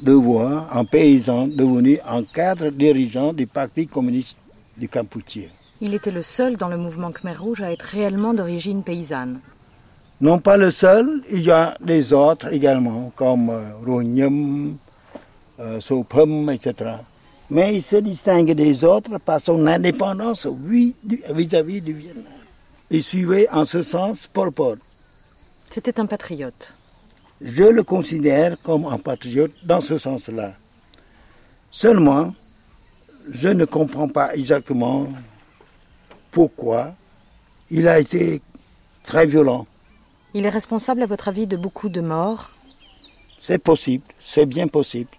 de voir un paysan devenu un cadre dirigeant du Parti communiste du Campoutier. Il était le seul dans le mouvement Khmer Rouge à être réellement d'origine paysanne. Non pas le seul, il y a des autres également, comme euh, Ronyam, euh, Sopum, etc. Mais il se distingue des autres par son indépendance vis-à-vis du Vietnam. Il suivait en ce sens Pol Pot. C'était un patriote. Je le considère comme un patriote dans ce sens-là. Seulement, je ne comprends pas exactement pourquoi il a été très violent. Il est responsable, à votre avis, de beaucoup de morts? C'est possible, c'est bien possible.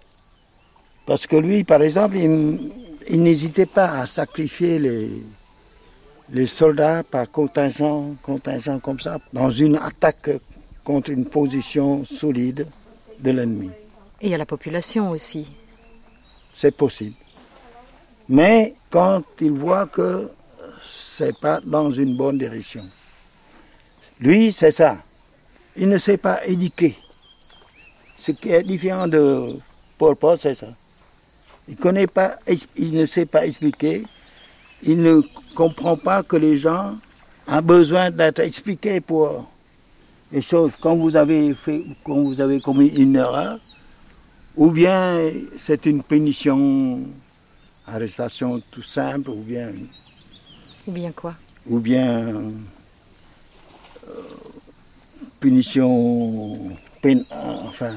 Parce que lui, par exemple, il, n'hésitait pas à sacrifier les, les soldats par contingent, contingent comme ça, dans une attaque contre une position solide de l'ennemi. Et à la population aussi. C'est possible. Mais quand il voit que c'est pas dans une bonne direction, lui, c'est ça. Il ne s'est pas éduqué. Ce qui est différent de Paul Pot, c'est ça. Il, connaît pas, il ne sait pas expliquer. Il ne comprend pas que les gens ont besoin d'être expliqués pour les choses. Quand vous avez fait, quand vous avez commis une erreur, ou bien c'est une punition arrestation tout simple ou bien. Ou bien quoi? Ou bien euh, punition, peine, enfin.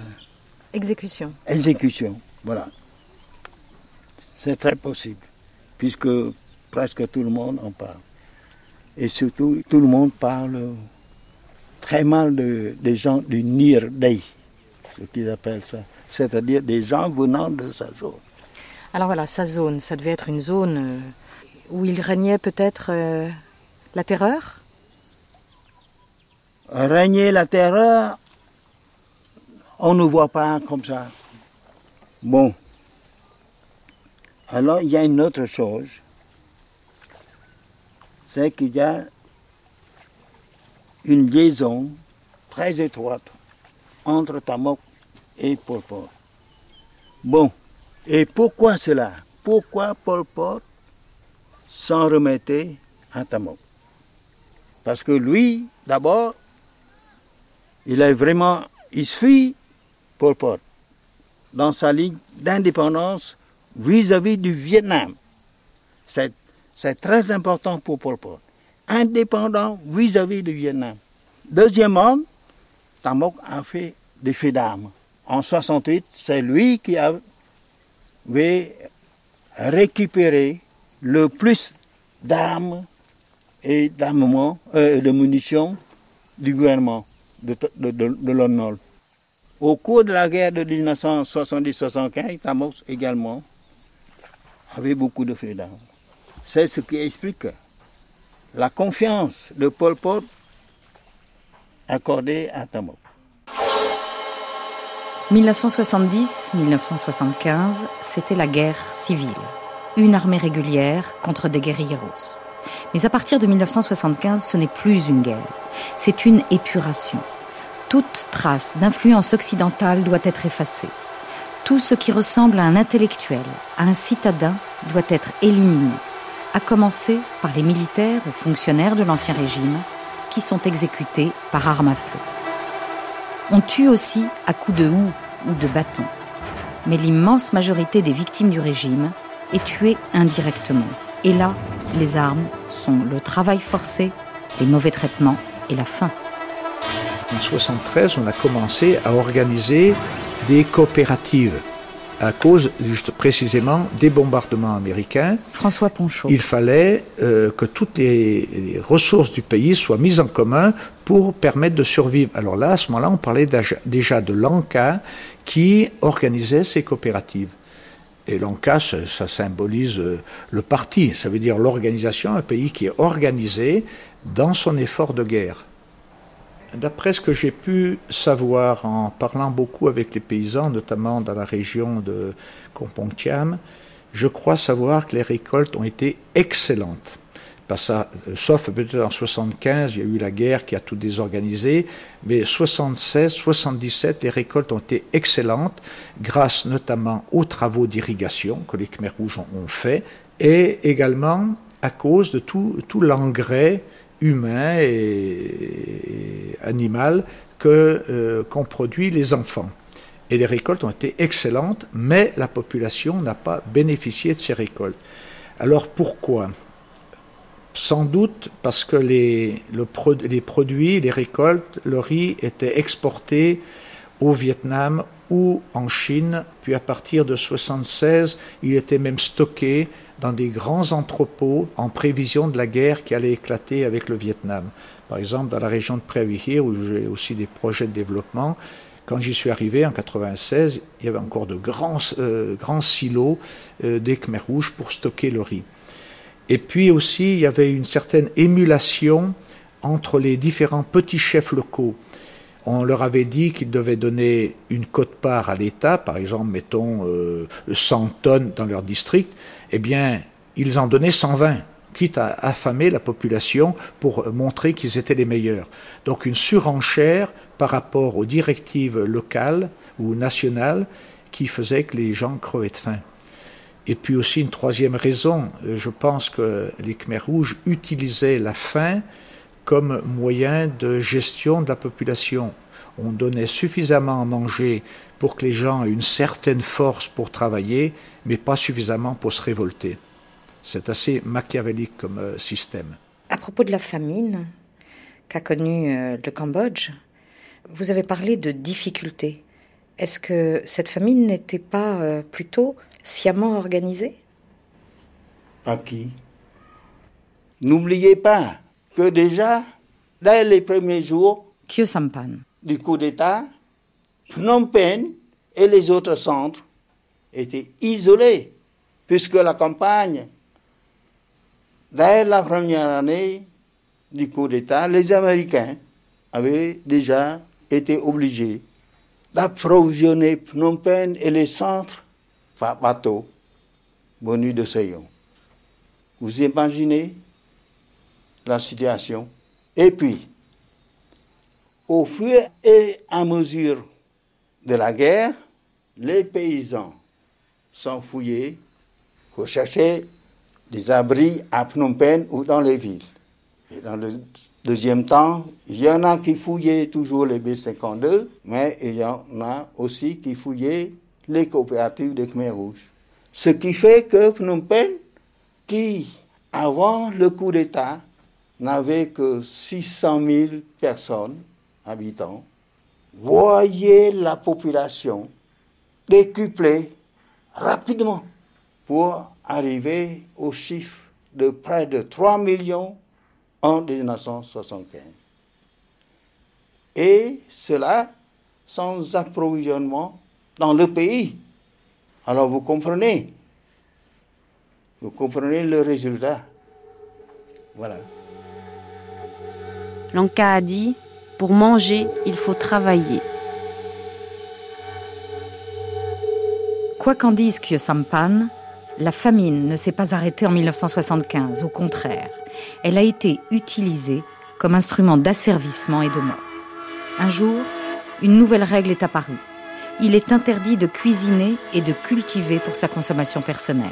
Exécution. Exécution, voilà. C'est très possible, puisque presque tout le monde en parle. Et surtout, tout le monde parle très mal de, des gens du Nir Day, ce qu'ils appellent ça. C'est-à-dire des gens venant de sa zone. Alors voilà, sa zone, ça devait être une zone euh, où il régnait peut-être euh, la terreur? Régner la terreur, on ne voit pas comme ça. Bon. Alors il y a une autre chose, c'est qu'il y a une liaison très étroite entre Tamok et Pol Bon, et pourquoi cela? Pourquoi Pol Pot s'en remettait à Tamok? Parce que lui, d'abord, il a vraiment, il suit Pol Pot dans sa ligne d'indépendance vis-à-vis du Vietnam. C'est très important pour Pol Pot. Indépendant vis-à-vis du Vietnam. Deuxièmement, Tamok a fait des faits d'armes. En 68, c'est lui qui a vais récupérer le plus d'armes et d'armement, euh, de munitions du gouvernement de, de, Au cours de la guerre de 1970-75, Tamos également avait beaucoup de feux d'armes. C'est ce qui explique la confiance de Pol Pot accordée à Tamos. 1970-1975, c'était la guerre civile. Une armée régulière contre des guerrilleros. Mais à partir de 1975, ce n'est plus une guerre, c'est une épuration. Toute trace d'influence occidentale doit être effacée. Tout ce qui ressemble à un intellectuel, à un citadin, doit être éliminé, à commencer par les militaires ou fonctionnaires de l'Ancien Régime, qui sont exécutés par arme à feu. On tue aussi à coups de houe ou de bâton. Mais l'immense majorité des victimes du régime est tuée indirectement. Et là, les armes sont le travail forcé, les mauvais traitements et la faim. En 1973, on a commencé à organiser des coopératives à cause juste précisément des bombardements américains. François Ponchot. Il fallait euh, que toutes les, ressources du pays soient mises en commun pour permettre de survivre. Alors là, à ce moment-là, on parlait déjà de l'ANCA qui organisait ces coopératives. Et l'ANCA, ça, symbolise euh, le parti, ça veut dire l'organisation, un pays qui est organisé dans son effort de guerre. D'après ce que j'ai pu savoir en parlant beaucoup avec les paysans, notamment dans la région de Kompongtiam, je crois savoir que les récoltes ont été excellentes. Euh, sauf peut-être en 75, il y a eu la guerre qui a tout désorganisé, mais 76, 77, les récoltes ont été excellentes, grâce notamment aux travaux d'irrigation que les Khmer rouges ont, fait, et également à cause de tout l'engrais humain et, animal que euh, qu'ont produit les enfants. Et les récoltes ont été excellentes, mais la population n'a pas bénéficié de ces récoltes. Alors pourquoi? Sans doute parce que les, les produits, les récoltes, le riz étaient exportés au Vietnam ou en Chine, puis à partir de 76, il était même stocké dans des grands entrepôts en prévision de la guerre qui allait éclater avec le Vietnam. Par exemple, dans la région de Prévihir, où j'ai aussi des projets de développement, quand j'y suis arrivé en 96, il y avait encore de grands, euh, silos euh, des Khmer rouges pour stocker le riz. Et puis aussi, il y avait une certaine émulation entre les différents petits chefs locaux. On leur avait dit qu'ils devaient donner une cote-part à l'État, par exemple, mettons 100 euh, tonnes dans leur district. Eh bien, ils en donnaient 120 quitte à affamer la population pour montrer qu'ils étaient les meilleurs. Donc une surenchère par rapport aux directives locales ou nationales qui faisait que les gens crevaient de faim. Et puis aussi une troisième raison, euh, je pense que les Khmers rouges utilisaient la faim comme moyen de gestion de la population. On donnait suffisamment à manger pour que les gens aient une certaine force pour travailler, mais pas suffisamment pour se révolter. C'est assez machiavélique comme euh, système. À propos de la famine qu'a connue euh, le Cambodge, vous avez parlé de difficultés. Est-ce que cette famine n'était pas euh, plutôt sciemment organisée? Par qui? N'oubliez pas, que déjà, dès les premiers jours du coup d'État, Phnom Penh et les autres centres étaient isolés, puisque la campagne, dès la première année du coup d'État, les Américains avaient déjà été obligés d'approvisionner Phnom Penh et les centres par bateau venus de Seyon. Vous imaginez la situation. Et puis, au fur et à mesure de la guerre, les paysans sont fouillés pour chercher des abris à Phnom Penh ou dans les villes. Et dans le deuxième temps, il y en a qui fouillaient toujours les B-52, mais il y en a aussi qui fouillaient les coopératives de Khmer Rouge. Ce qui fait que Phnom Penh, qui, avant le coup d'État, n'avait que 600 000 personnes, habitants, voyez la population décupler rapidement pour arriver au chiffre de près de 3 millions en 1975. Et cela sans approvisionnement dans le pays. Alors vous comprenez, vous comprenez le résultat? Voilà. Lanka a dit, pour manger, il faut travailler. Quoi qu'en dise Kyosampan, la famine ne s'est pas arrêtée en 1975, au contraire, elle a été utilisée comme instrument d'asservissement et de mort. Un jour, une nouvelle règle est apparue. Il est interdit de cuisiner et de cultiver pour sa consommation personnelle.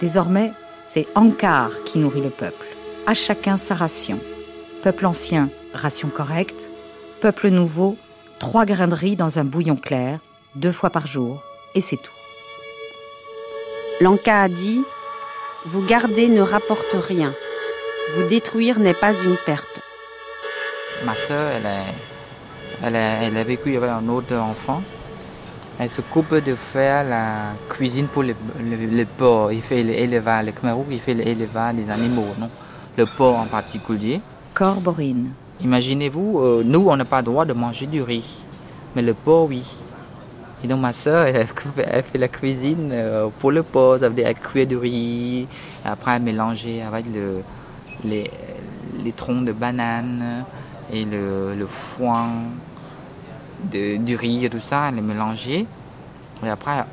Désormais, c'est Ankar qui nourrit le peuple. À chacun sa ration. Peuple ancien, ration correcte. Peuple nouveau, trois grains de riz dans un bouillon clair, deux fois par jour, et c'est tout. Lanka a dit Vous garder ne rapporte rien. Vous détruire n'est pas une perte. Ma soeur, elle, elle, elle a vécu avec un autre enfant. Elle s'occupe de faire la cuisine pour les, les, porcs. Il fait l'élevage, le Khmer il fait l'élevage des animaux, non? Le porc en particulier. Imaginez-vous, euh, nous, on n'a pas le droit de manger du riz. Mais le porc, oui. Et donc ma soeur, elle, fait la cuisine euh, pour le porc. Ça veut dire elle cuire du riz, après elle mélanger avec le, les, troncs de banane et le, foin du riz et tout ça, elle les mélanger. Et après,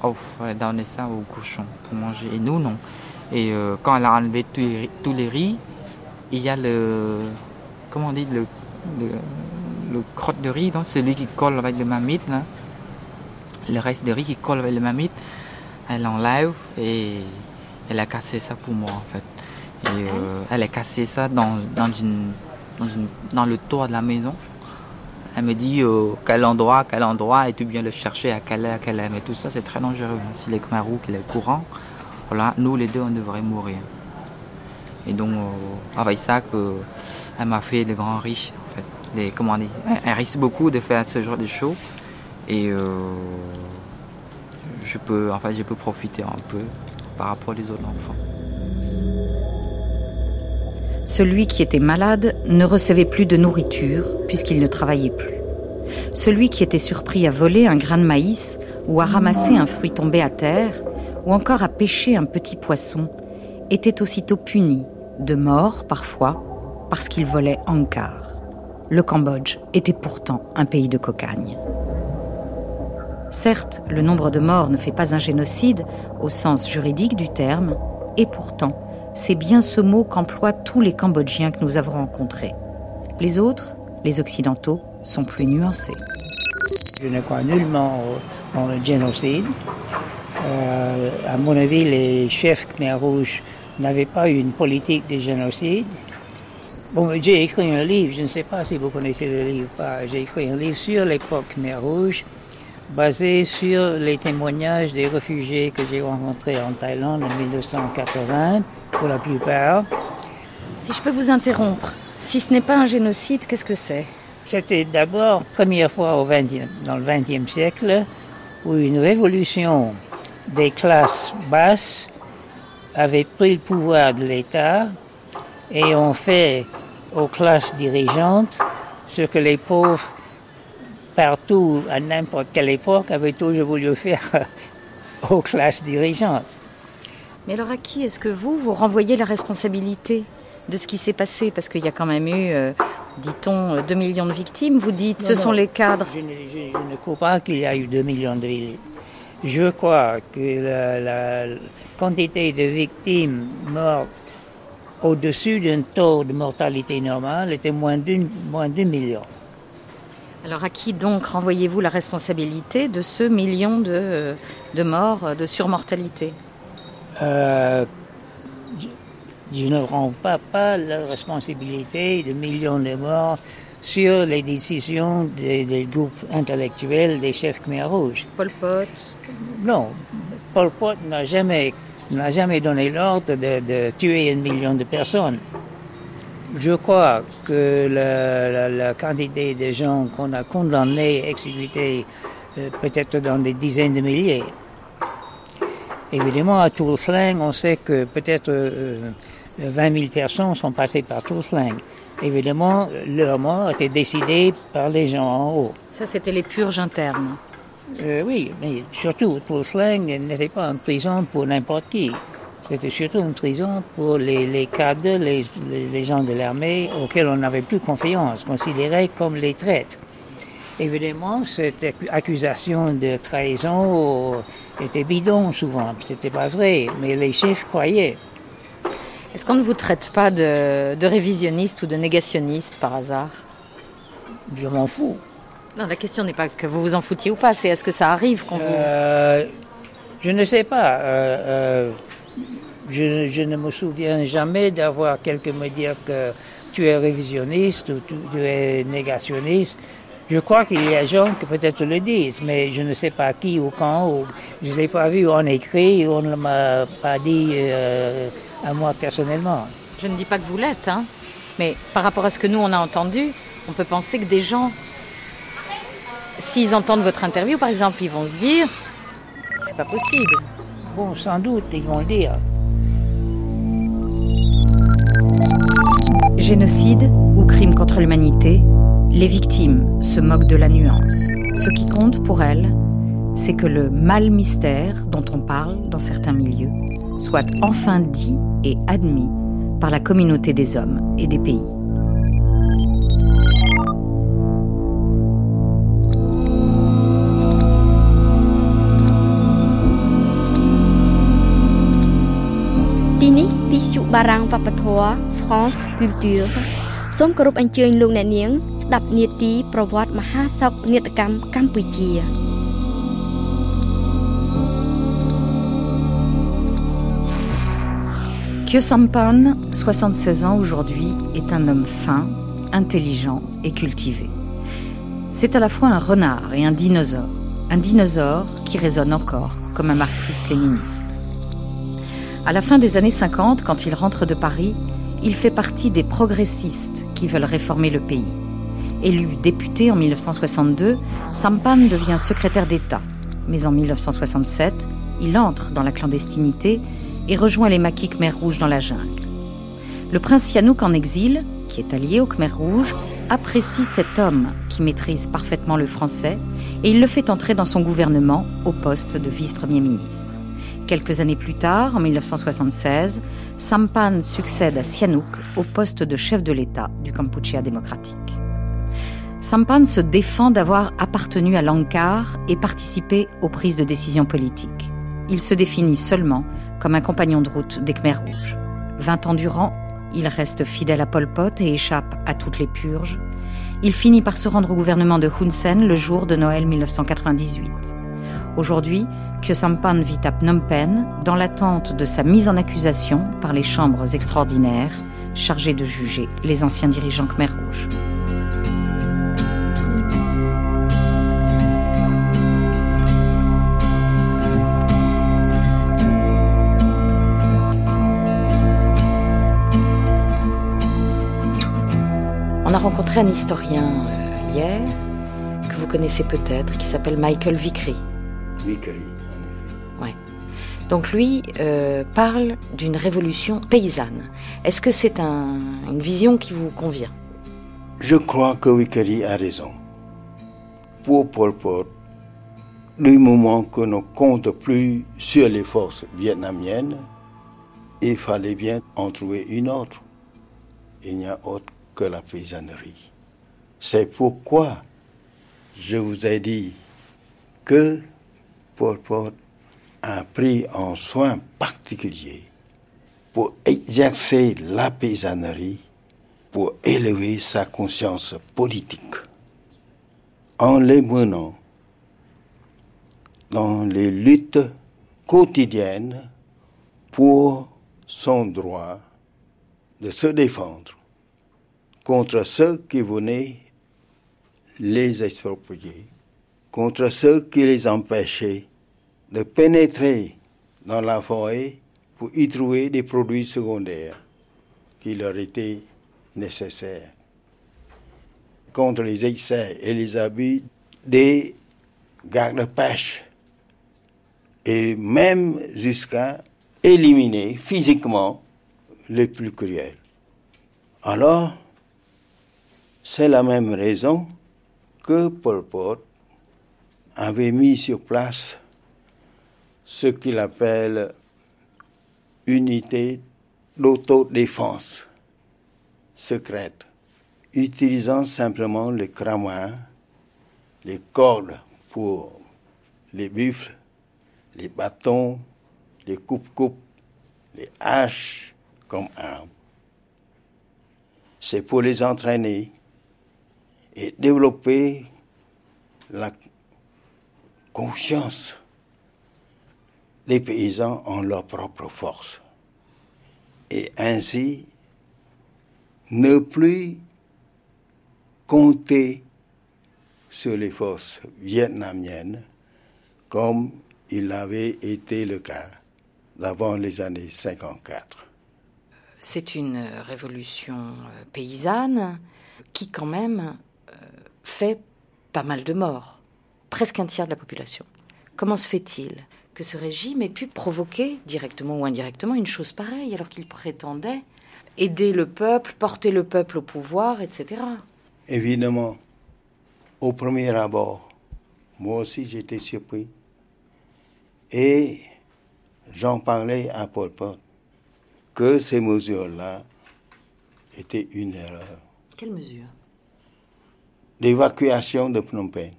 elle donne ça aux cochons pour manger. Et nous, non. Et euh, quand elle a enlevé tous les riz, il y a le. Comment on dit Le, le, crotte de riz, donc celui qui colle avec le mamite. Là. Le reste de riz qui colle avec le mamite, elle enlève et elle a cassé ça pour moi, en fait. Et euh, elle a cassé ça dans, dans, une, dans, une, dans le toit de la maison. Elle me dit euh, quel endroit, quel endroit, et tu viens le chercher à quelle heure, à quelle heure. Mais tout ça, c'est très dangereux. Si les Khmerous, qu'il est courant, voilà, nous les deux, on devrait mourir. Et donc, euh, avec ça, que, elle m'a fait de grands riches. En fait. Comment dire, elle risque beaucoup de faire ce genre de choses. Et euh, je, peux, en fait, je peux profiter un peu par rapport aux autres enfants. Celui qui était malade ne recevait plus de nourriture puisqu'il ne travaillait plus. Celui qui était surpris à voler un grain de maïs ou à ramasser un fruit tombé à terre ou encore à pêcher un petit poisson était aussitôt puni, de mort parfois, parce qu'il volait Ankar. Le Cambodge était pourtant un pays de cocagne. Certes, le nombre de morts ne fait pas un génocide au sens juridique du terme, et pourtant, c'est bien ce mot qu'emploient tous les Cambodgiens que nous avons rencontrés. Les autres, les Occidentaux, sont plus nuancés. Je ne crois nullement au, génocide. Euh, à mon avis, les chefs Khmer Rouge n'avaient pas une politique de génocide. Bon, j'ai écrit un livre, je ne sais pas si vous connaissez le livre ou pas, j'ai écrit un livre sur l'époque Khmer Rouge basé sur les témoignages des réfugiés que j'ai rencontrés en Thaïlande en 1980, pour la plupart. Si je peux vous interrompre, si ce n'est pas un génocide, qu'est-ce que c'est? C'était d'abord première fois au 20 dans le XXe siècle où une révolution des classes basses avait pris le pouvoir de l'État et ont fait aux classes dirigeantes ce que les pauvres partout, à n'importe quelle époque, avait toujours voulu faire aux classes dirigeantes. Mais alors à qui est-ce que vous, vous renvoyez la responsabilité de ce qui s'est passé? Parce qu'il y a quand même eu, euh, dit-on, 2 millions de victimes. Vous dites, ce sont les cadres. Je ne, crois pas qu'il y a eu 2 millions de victimes. Je crois que la, quantité de victimes mortes au-dessus d'un taux de mortalité normal était moins d'un million. Alors à qui donc renvoyez-vous la responsabilité de ce million de, de morts, de surmortalité? Euh, je, ne rends pas, pas la responsabilité de millions de morts sur les décisions des, groupes intellectuels des chefs Khmer Rouges. Pol Pot? Non, Pol Pot n'a jamais, n'a jamais donné l'ordre de, de tuer un million de personnes. Je crois que la, quantité de gens qu'on a condamnés, exécutés, euh, peut-être dans des dizaines de milliers. Évidemment, à Toulsling, on sait que peut-être 20 euh, 000 personnes sont passées par Toulsling. Évidemment, leur mort était décidée par les gens en haut. Ça, c'était les purges internes. Euh, oui, mais surtout, pour Slang n'était pas une prison pour n'importe qui. C'était surtout une prison pour les, les cadres, les, les gens de l'armée auxquels on n'avait plus confiance, considérés comme les traîtres. Évidemment, cette accusation de trahison était bidon souvent, c'était pas vrai, mais les chefs croyaient. Est-ce qu'on ne vous traite pas de, de révisionniste ou de négationniste par hasard? Je m'en fous. Non, la question n'est pas que vous vous en foutiez ou pas, c'est est-ce que ça arrive qu'on vous... Euh, je ne sais pas. Euh, euh, je, je, ne me souviens jamais d'avoir quelqu'un me dire que tu es révisionniste ou tu, tu es négationniste. Je crois qu'il y a des gens qui peut-être le disent, mais je ne sais pas qui ou quand. Ou, je ne l'ai pas vu en écrit, on ne m'a pas dit euh, à moi personnellement. Je ne dis pas que vous l'êtes, hein, mais par rapport à ce que nous on a entendu, on peut penser que des gens, s'ils entendent votre interview par exemple, ils vont se dire, c'est pas possible. Bon, sans doute, ils vont le dire. Génocide ou crime contre l'humanité, les victimes se moquent de la nuance. Ce qui compte pour elles, c'est que le mal mystère dont on parle dans certains milieux soit enfin dit et admis par la communauté des hommes et des pays. Pisu Barang Vapathoa France Culture សូមគោរពអញ្ជើញលោកអ្នកនាងស្ដាប់នាទីប្រវត្តិមហាសោកនាដកម្មកម្ពុជា Kyo Sampan, 76 ans aujourd'hui, est un homme fin, intelligent et cultivé. C'est à la fois un renard et un dinosaure, un dinosaure qui résonne encore comme un marxiste-léniniste. À la fin des années 50, quand il rentre de Paris, il fait partie des progressistes qui veulent réformer le pays. Élu député en 1962, Sampan devient secrétaire d'État. Mais en 1967, il entre dans la clandestinité et rejoint les maquis Khmer Rouge dans la jungle. Le prince Yanouk en exil, qui est allié au Khmer Rouge, apprécie cet homme qui maîtrise parfaitement le français et il le fait entrer dans son gouvernement au poste de vice-premier ministre. Quelques années plus tard, en 1976, Sampan succède à Sihanouk au poste de chef de l'État du Kampuchea démocratique. Sampan se défend d'avoir appartenu à l'Ankar et participé aux prises de décision politiques. Il se définit seulement comme un compagnon de route des Khmer rouges. Vingt ans durant, il reste fidèle à Pol Pot et échappe à toutes les purges. Il finit par se rendre au gouvernement de Hun Sen le jour de Noël 1998. Aujourd'hui, Kyo Sampan vit à Phnom Penh dans l'attente de sa mise en accusation par les chambres extraordinaires chargées de juger les anciens dirigeants Khmer rouges. On a rencontré un historien euh, hier que vous connaissez peut-être qui s'appelle Michael Vickery. Ouais. Donc lui euh, parle d'une révolution paysanne. Est-ce que c'est un, une vision qui vous convient? Je crois que Vickery a raison. Pour Pol Pot, du moment que ne compte plus sur les forces vietnamiennes, il fallait bien en trouver une autre. Il n'y a autre que la paysannerie. C'est pourquoi je vous ai dit que Pot a pris un soin particulier pour exercer la paysannerie, pour élever sa conscience politique, en les menant dans les luttes quotidiennes pour son droit de se défendre contre ceux qui venaient les exproprier, contre ceux qui les empêchaient de pénétrer dans la forêt pour y trouver des produits secondaires qui leur étaient nécessaires, contre les excès et les abus des gardes-pêche, et même jusqu'à éliminer physiquement les plus cruels. Alors, C'est la même raison que Pol Pot avait mis sur place ce qu'il appelle unité d'autodéfense secrète, utilisant simplement les cramois, les cordes pour les buffles, les bâtons, les coupes-coupes, les haches comme armes. C'est pour les entraîner et développer la confiance des paysans en leur propre force. Et ainsi, ne plus compter sur les forces vietnamiennes comme il avait été le cas d'avant les années 54. C'est une révolution euh, paysanne qui quand même euh, fait pas mal de morts, presque un tiers de la population. Comment se fait-il que ce régime ait pu provoquer, directement ou indirectement, une chose pareille alors qu'il prétendait aider le peuple, porter le peuple au pouvoir, etc. Évidemment, au premier abord, moi aussi j'étais surpris. Et j'en parlais à Paul Pot que ces mesures-là étaient une erreur. Quelle mesure L'évacuation de Phnom Penh.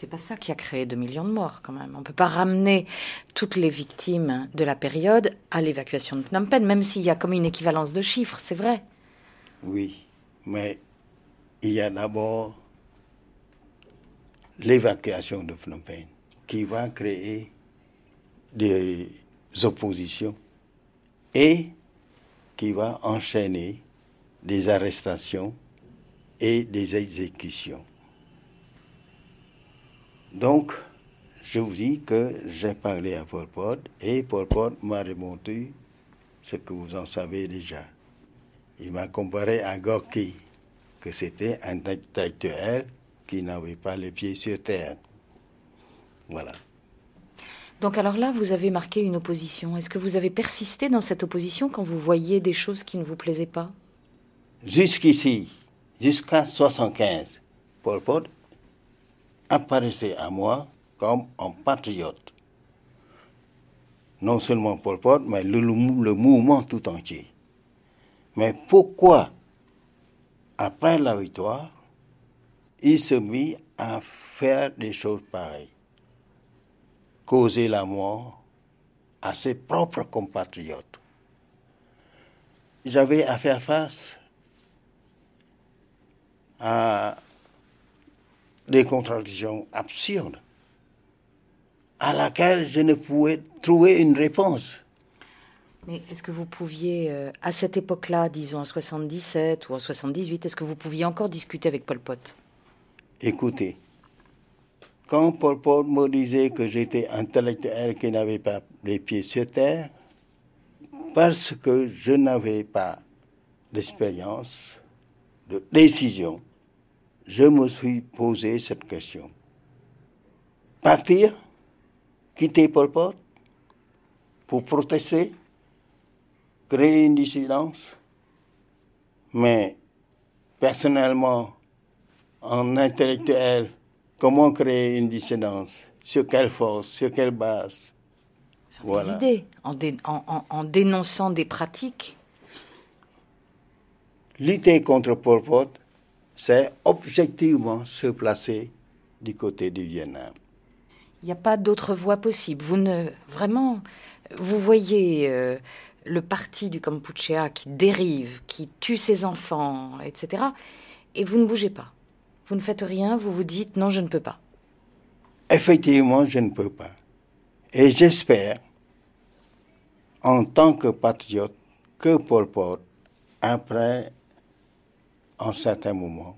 C'est pas ça qui a créé 2 millions de morts quand même. On peut pas ramener toutes les victimes de la période à l'évacuation de Phnom Penh, même s'il y a comme une équivalence de chiffres, c'est vrai. Oui, mais il y a d'abord l'évacuation de Phnom Penh qui va créer des oppositions et qui va enchaîner des arrestations et des exécutions. Donc, je vous dis que j'ai parlé à Paul Pot et Paul Pot m'a remonté ce que vous en savez déjà. Il m'a comparé à Gorky, que c'était un intellectuel qui n'avait pas les pieds sur terre. Voilà. Donc alors là, vous avez marqué une opposition. Est-ce que vous avez persisté dans cette opposition quand vous voyiez des choses qui ne vous plaisaient pas? Jusqu'ici, jusqu'à 75, Paul Pot apparaissait à moi comme un patriote. Non seulement Paul Pot, mais le, le mouvement tout entier. Mais pourquoi, après la victoire, il se mit à faire des choses pareilles? Causer la mort à ses propres compatriotes. J'avais à faire face à des contradictions absurdes à laquelle je ne pouvais trouver une réponse. Mais est-ce que vous pouviez, euh, à cette époque-là, disons en 77 ou en 78, est-ce que vous pouviez encore discuter avec Pol Pot? Écoutez, quand Pol Pot me disait que j'étais intellectuel qui n'avait pas les pieds sur terre, parce que je n'avais pas d'expérience, de décision, je me suis posé cette question. Partir, quitter Pol Pot pour protester, créer une dissidence, mais personnellement, en intellectuel, comment créer une dissidence? Sur quelle force? Sur quelle base? Sur des idées, en, en, dénonçant des pratiques. Lutter contre Pol Pot, c'est objectivement se placer du côté du Vietnam. Il n'y a pas d'autre voie possible. Vous ne vraiment, vous voyez euh, le parti du Kampuchea qui dérive, qui tue ses enfants, etc. Et vous ne bougez pas. Vous ne faites rien. Vous vous dites non, je ne peux pas. Effectivement, je ne peux pas. Et j'espère, en tant que patriote, que Pol Pot, après en certain moment,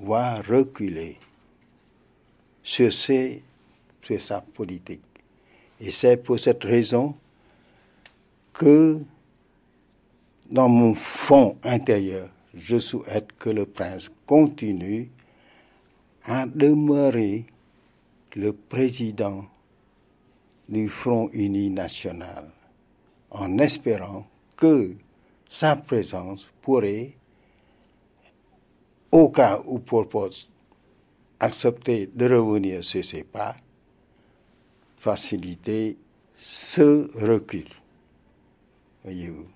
va reculer sur, ses, sur sa politique. Et c'est pour cette raison que dans mon fond intérieur, je souhaite que le prince continue à demeurer le président du Front uni national, en espérant que sa présence pourrait au cas où Pol Pot acceptait de revenir sur ses pas, faciliter ce recul. Voyez-vous.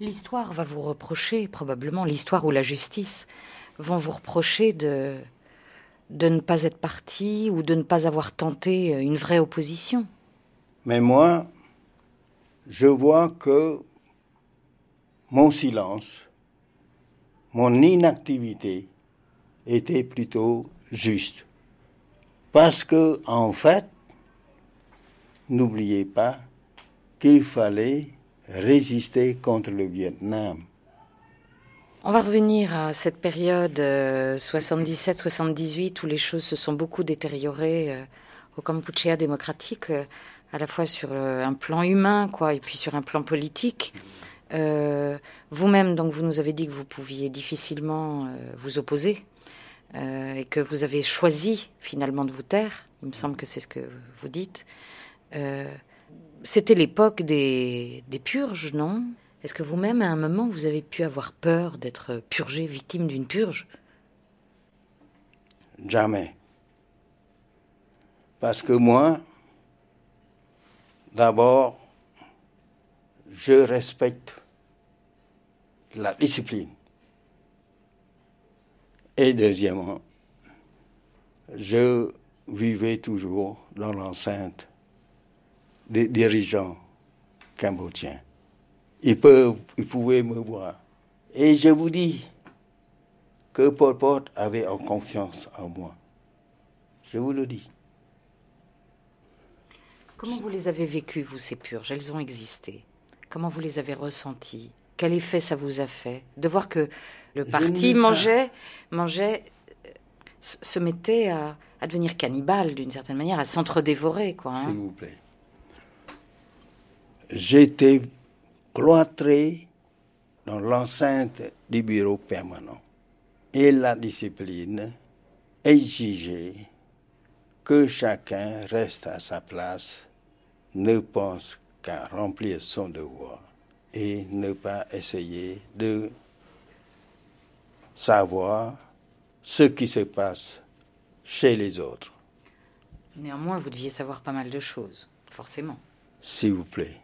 L'histoire va vous reprocher, probablement l'histoire ou la justice, vont vous reprocher de, de ne pas être parti ou de ne pas avoir tenté une vraie opposition. Mais moi, je vois que mon silence, mon inactivité était plutôt juste. Parce que, en fait, n'oubliez pas qu'il fallait résister contre le Vietnam. On va revenir à cette période 77-78 euh, où les choses se sont beaucoup détériorées euh, au Kampuchea démocratique, euh, à la fois sur un plan humain, quoi, et puis sur un plan politique. Vous-même, donc, vous nous avez dit que vous pouviez difficilement vous opposer et que vous avez choisi finalement de vous taire. Il me semble que c'est ce que vous dites. C'était l'époque des, des purges, non? Est-ce que vous-même, à un moment, vous avez pu avoir peur d'être purgé, victime d'une purge? Jamais. Parce que moi, d'abord, je respecte la discipline. Et deuxièmement, je vivais toujours dans l'enceinte des dirigeants cambodgiens. Ils, peuvent, ils pouvaient me voir. Et je vous dis que Paul Pot avait confiance en moi. Je vous le dis. Comment vous les avez vécues, vous, ces purges? Elles ont existé. Comment vous les avez ressenties? Quel effet ça vous a fait De voir que le parti mangeait, mangeait, se mettait à, devenir cannibale d'une certaine manière, à s'entre-dévorer, quoi. Hein. S'il vous plaît. J'étais cloîtré dans l'enceinte du bureau permanent. Et la discipline exigeait que chacun reste à sa place, ne pense qu'à remplir son devoir et ne pas essayer de savoir ce qui se passe chez les autres. Néanmoins, vous deviez savoir pas mal de choses, forcément. S'il vous plaît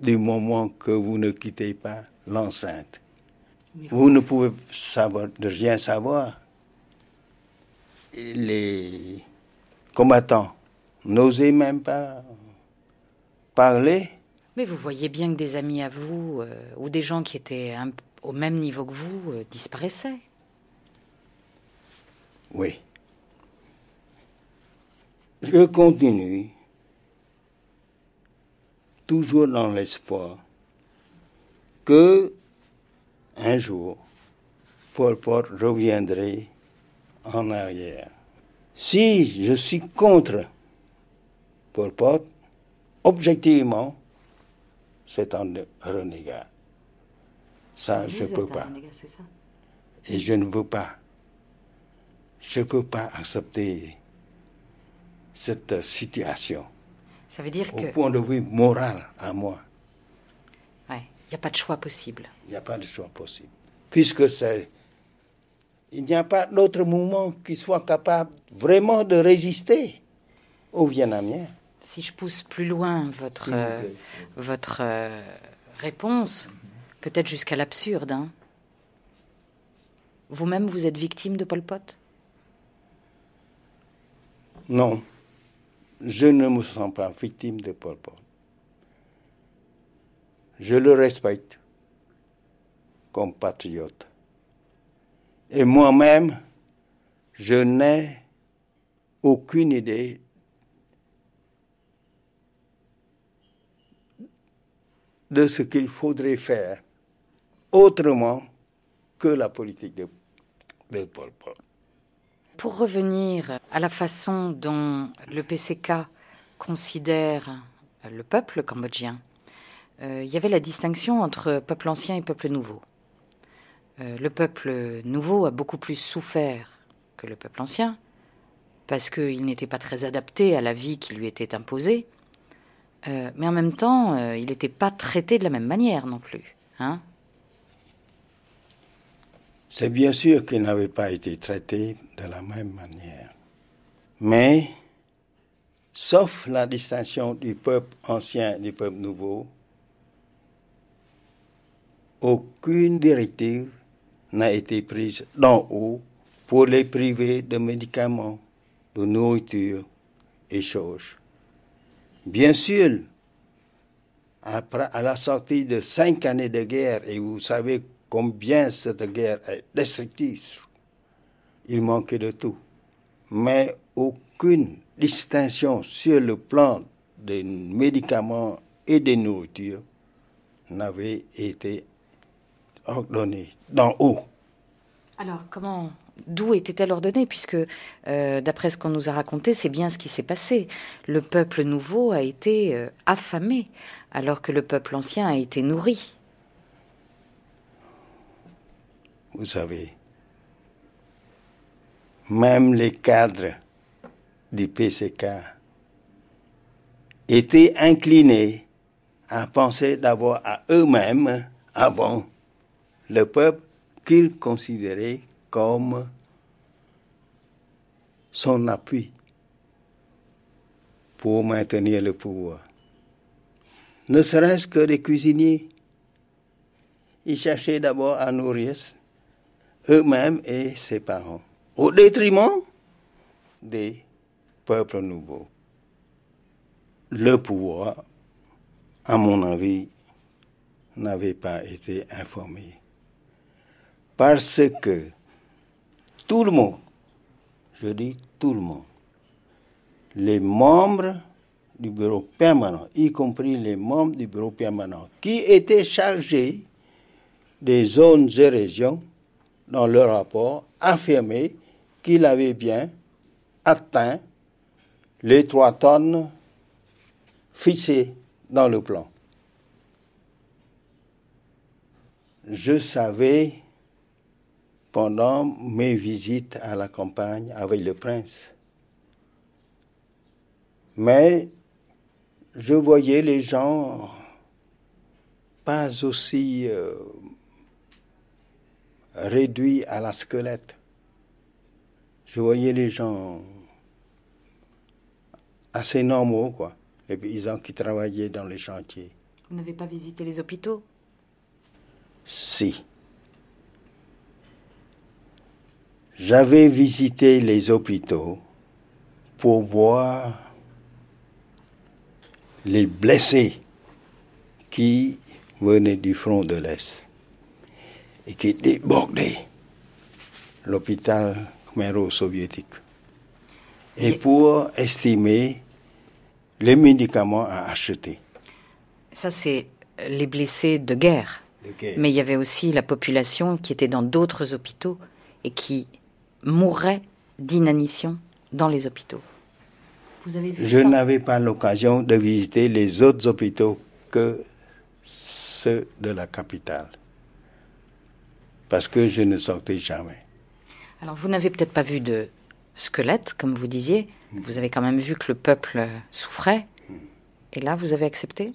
du moment que vous ne quittez pas l'enceinte. Vous ne pouvez savoir, de rien savoir. Les combattants n'osaient même pas parler. Mais vous voyez bien que des amis à vous, euh, ou des gens qui étaient au même niveau que vous, euh, disparaissaient. Oui. Je continue toujours dans l'espoir que un jour Paul Pot reviendrait en arrière. Si je suis contre Paul Pot, objectivement, c'est un renégat. Ça, je ne peux pas. Et je ne peux pas. Je ne peux pas accepter cette situation. Ça veut dire que... Au point de vue moral, à moi. il n'y a pas de choix possible. Il n'y a pas de choix possible. Puisque c'est... Il n'y a pas d'autre mouvement qui soit capable vraiment de résister aux Vietnamiens. Si je pousse plus loin votre, euh, votre euh, réponse, peut-être jusqu'à l'absurde, hein. Vous-même, vous êtes victime de Pol Pot? Non je ne me sens pas victime de Pol Pot. Je le respecte comme patriote. Et moi-même, je n'ai aucune idée de ce qu'il faudrait faire autrement que la politique de, Pol Pot. Pour revenir à la façon dont le PCK considère le peuple cambodgien, euh, il y avait la distinction entre peuple ancien et peuple nouveau. Euh, le peuple nouveau a beaucoup plus souffert que le peuple ancien, parce qu'il n'était pas très adapté à la vie qui lui était imposée, euh, mais en même temps, il n'était pas traité de la même manière non plus. Hein C'est bien sûr qu'ils n'avaient pas été traités de la même manière. Mais, sauf la distinction du peuple ancien et du peuple nouveau, aucune directive n'a été prise d'en haut pour les priver de médicaments, de nourriture et choses. Bien sûr, après, à la sortie de cinq années de guerre, et vous savez combien cette guerre est destructive, il manquait de tout. Mais aucune distinction sur le plan des médicaments et des nourritures n'avait été ordonnée d'en haut. Alors, comment, d'où était-elle ordonnée Puisque, euh, d'après ce qu'on nous a raconté, c'est bien ce qui s'est passé. Le peuple nouveau a été euh, affamé, alors que le peuple ancien a été nourri. Vous savez, même les cadres du PCK étaient inclinés à penser d'avoir à eux-mêmes, avant le peuple qu'ils considéraient comme son appui pour maintenir le pouvoir. Ne serait-ce que les cuisiniers. Ils cherchaient d'abord à nourrir eux-mêmes et ses parents, au détriment des peuples nouveaux. Le pouvoir, à mon avis, n'avait pas été informé. Parce que tout le monde, je dis tout le monde, les membres du bureau permanent, y compris les membres du bureau permanent, qui étaient chargés des zones et régions, dans leur rapport, affirmaient qu'il avait bien atteint les trois tonnes fixées dans le plan. Je savais pendant mes visites à la campagne avec le prince. Mais je voyais les gens pas aussi euh, réduits à la squelette. Je voyais les gens assez normaux, quoi, les paysans qui travaillaient dans les chantiers. Vous n'avez pas visité les hôpitaux? Si. J'avais visité les hôpitaux pour voir les blessés qui venaient du front de l'Est et qui débordaient l'hôpital khmero-soviétique. Et pour estimer les médicaments à acheter. Ça, c'est les blessés de guerre. De guerre. Mais il y avait aussi la population qui était dans d'autres hôpitaux et qui mourrait d'inanition dans les hôpitaux. Vous avez vu Je ça n'avais pas l'occasion de visiter les autres hôpitaux que ceux de la capitale. Parce que je ne sortais jamais. Alors, vous n'avez peut-être pas vu de squelette, comme vous disiez. Vous avez quand même vu que le peuple souffrait. Et là, vous avez accepté?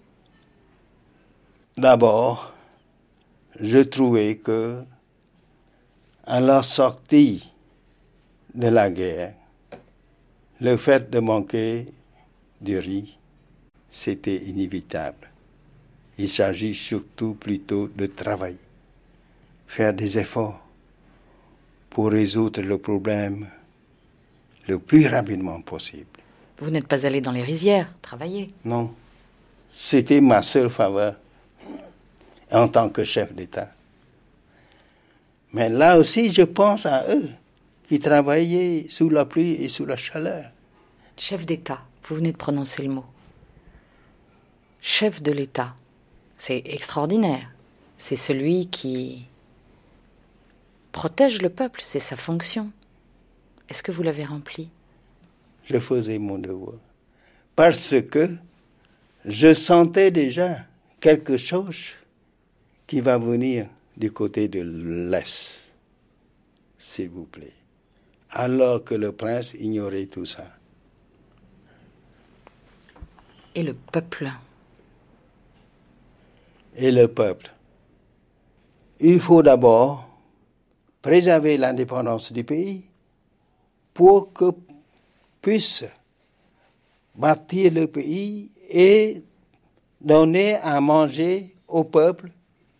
D'abord, je trouvais que à la sortie de la guerre, le fait de manquer du riz, c'était inévitable. Il s'agit surtout plutôt de travailler, faire des efforts pour résoudre le problème le plus rapidement possible. Vous n'êtes pas allé dans les rizières travailler? Non, c'était ma seule faveur en tant que chef d'État. Mais là aussi, je pense à eux qui travaillaient sous la pluie et sous la chaleur. Chef d'État, vous venez de prononcer le mot. Chef de l'État, c'est extraordinaire. C'est celui qui protège le peuple, c'est sa fonction. Est-ce que vous l'avez rempli? Je faisais mon devoir. Parce que je sentais déjà quelque chose qui va venir du côté de l'Est, s'il vous plaît. Alors que le prince ignorait tout ça. Et le peuple? Et le peuple. Il faut d'abord préserver l'indépendance du pays pour que puisse bâtir le pays et donner à manger au peuple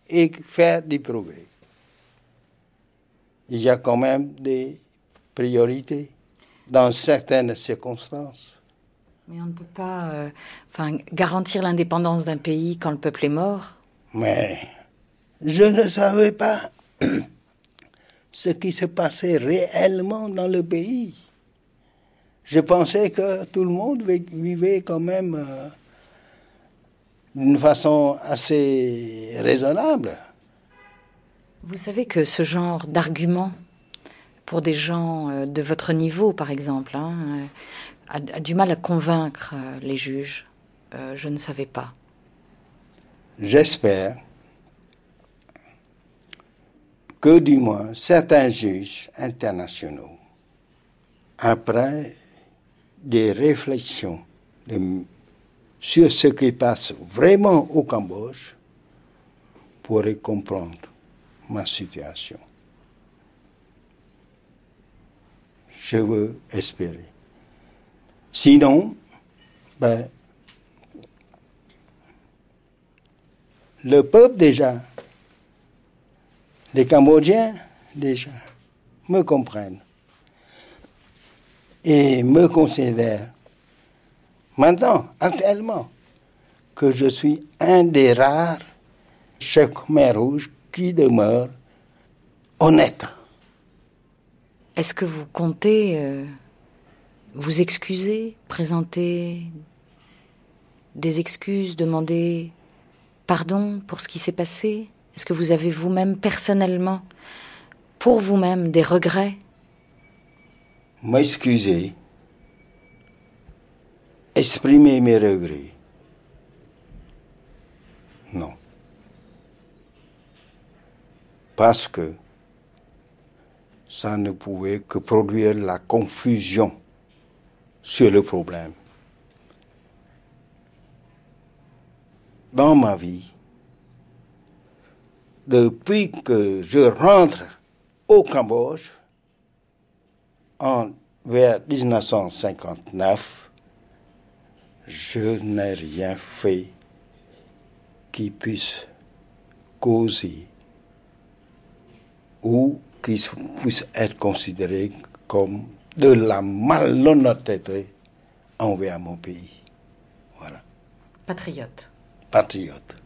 et faire du progrès. Il y a quand même des priorités dans certaines circonstances. Mais on ne peut pas euh, enfin, garantir l'indépendance d'un pays quand le peuple est mort. Mais je ne savais pas ce qui se passait réellement dans le pays. Je pensais que tout le monde vivait quand même euh, d'une façon assez raisonnable. Vous savez que ce genre d'argument pour des gens euh, de votre niveau, par exemple, hein, euh, a, du mal à convaincre les juges. je ne savais pas. J'espère que du moins certains juges internationaux, après des réflexions sur ce qui passe vraiment au Cambodge, pourraient comprendre ma situation. Je veux espérer. Sinon, ben, le peuple déjà les Cambodgiens, déjà, me comprennent et me considèrent maintenant, actuellement, que je suis un des rares chefs Khmer rouges qui demeure honnête. Est-ce que vous comptez euh, vous excuser, présenter des excuses, demander pardon pour ce qui s'est passé? Est-ce que vous avez vous-même personnellement, pour vous-même, des regrets? M'excuser, exprimer mes regrets. Non. Parce que ça ne pouvait que produire la confusion sur le problème. Dans ma vie, depuis que je rentre au Cambodge, en, vers 1959, je n'ai rien fait qui puisse causer ou qui puisse être considéré comme de la malhonnêteté envers mon pays. Voilà. Patriote. Patriote.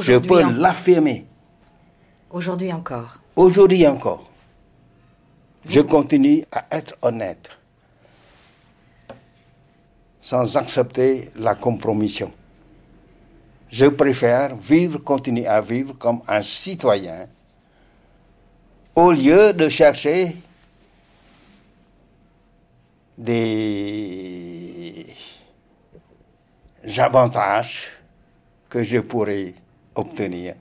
Je peux l'affirmer. Aujourd'hui encore. Aujourd'hui encore. Je continue à être honnête, sans accepter la compromission. Je préfère vivre, continuer à vivre comme un citoyen, au lieu de chercher des avantages que je pourrais obtenir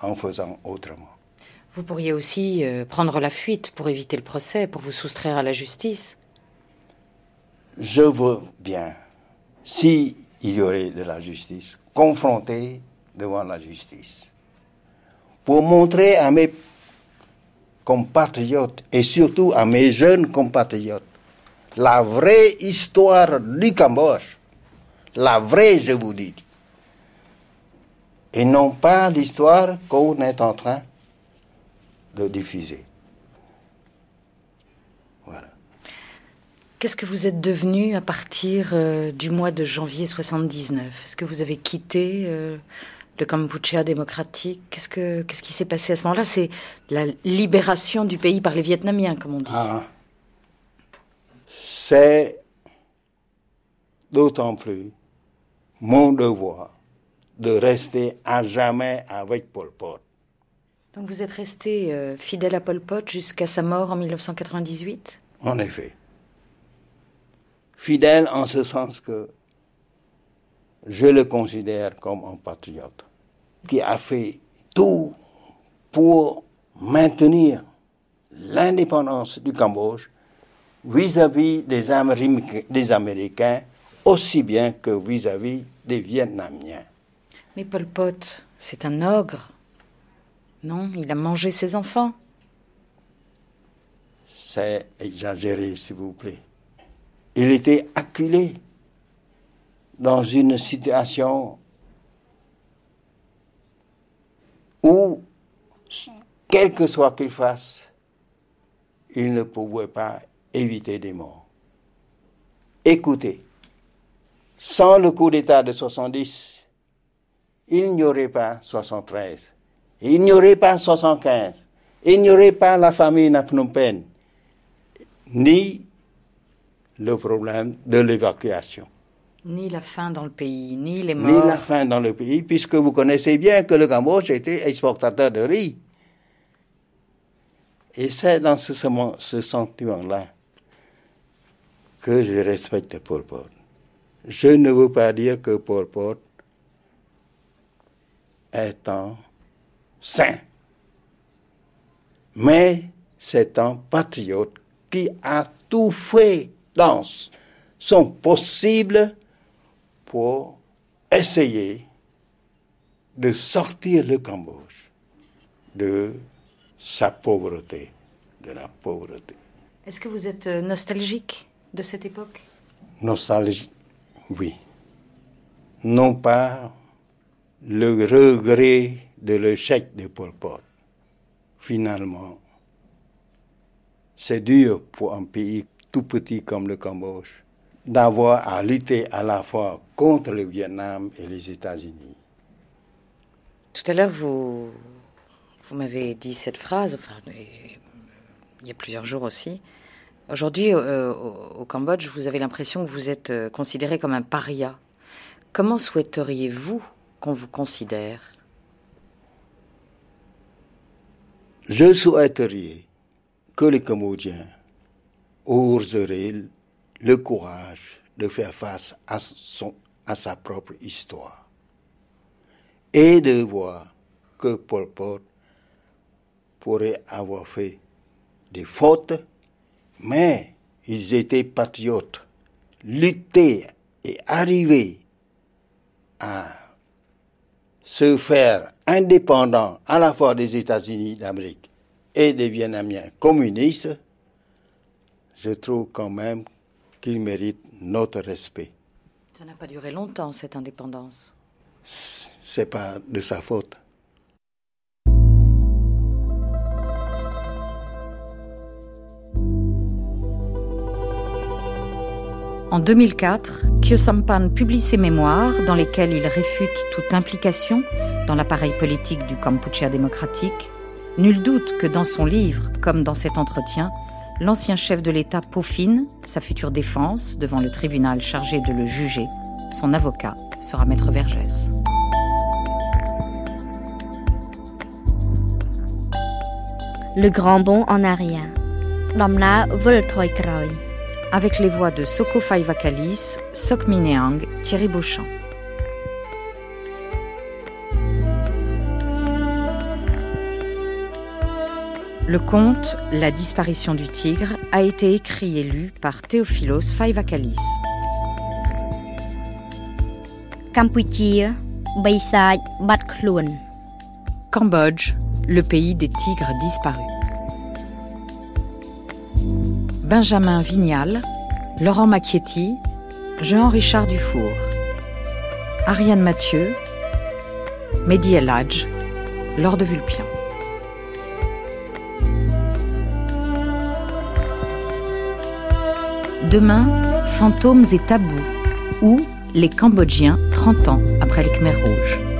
en faisant autrement. Vous pourriez aussi euh, prendre la fuite pour éviter le procès, pour vous soustraire à la justice. Je veux bien, s'il y aurait de la justice, confronter devant la justice, pour montrer à mes compatriotes et surtout à mes jeunes compatriotes la vraie histoire du Cambodge, la vraie, je vous dis et non pas l'histoire qu'on est en train de diffuser. Voilà. Qu'est-ce que vous êtes devenu à partir euh, du mois de janvier 79 Est-ce que vous avez quitté euh, le Kampuchea démocratique Qu'est-ce, que, qu'est-ce qui s'est passé à ce moment-là? C'est la libération du pays par les Vietnamiens, comme on dit. Ah. C'est d'autant plus mon devoir de rester à jamais avec Pol Pot. Donc vous êtes resté euh, fidèle à Pol Pot jusqu'à sa mort en 1998 En effet. Fidèle en ce sens que je le considère comme un patriote qui a fait tout pour maintenir l'indépendance du Cambodge vis-à-vis des, des, Américains aussi bien que vis à -vis des Vietnamiens. Mais Pol Pot, c'est un ogre. Non, il a mangé ses enfants. C'est exagéré, s'il vous plaît. Il était acculé dans une situation où, quel que soit qu'il fasse, il ne pouvait pas éviter des morts. Écoutez, sans le coup d'État de 70, il n'y aurait pas 73, il n'y aurait pas 75, il n'y aurait pas la famine à Phnom ni le problème de l'évacuation. Ni la faim dans le pays, ni les morts. Ni la faim dans le pays, puisque vous connaissez bien que le Cambodge était exportateur de riz. Et c'est dans ce, ce sentiment-là que je respecte Pol Pot. Je ne veux pas dire que Pol Pot est un saint, mais c'est un patriote qui a tout fait dans son possible pour essayer de sortir le Cambodge de sa pauvreté, de la pauvreté. Est-ce que vous êtes euh, nostalgique de cette époque? Nostalgique, oui. Non pas le regret de l'échec de Pol Pot. Finalement, c'est dur pour un pays tout petit comme le Cambodge d'avoir à lutter à la fois contre le Vietnam et les États-Unis. Tout à l'heure, vous, vous m'avez dit cette phrase, enfin, il y a plusieurs jours aussi. Aujourd'hui, euh, au, Cambodge, vous avez l'impression que vous êtes euh, considéré comme un paria. Comment souhaiteriez-vous qu'on vous considère? Je souhaiterais que les Cambodgiens oseraient le courage de faire face à, sa propre histoire. Et de voir que Pol Pot pourrait avoir fait des fautes, mais ils étaient patriotes, luttaient et arrivaient à se faire indépendants à la fois des États-Unis d'Amérique et des Vietnamiens communistes, je trouve quand même qu'il mérite notre respect. Ça n'a pas duré longtemps, cette indépendance. C'est pas de sa faute. En 2004, Kyo Sampan publie ses mémoires dans lesquels il réfute toute implication dans l'appareil politique du Kampuchea démocratique. Nul doute que dans son livre, comme dans cet entretien, l'ancien chef de l'État peaufine sa future défense devant le tribunal chargé de le juger. Son avocat sera Maître Vergès. Le grand bond en arrière. Avec les voix de Soko Vakalis, Sok Mineang, Thierry Beauchamp. Le conte La disparition du tigre a été écrit et lu par Théophilos Faivakalis. Cambodge, le pays des tigres disparus. Benjamin Vignal, Laurent Macchietti, Jean-Richard Dufour, Ariane Mathieu, Mehdi Eladj, Laure de Vulpian. Demain, Fantômes et tabous, ou Les Cambodgiens 30 ans après les Khmers rouges.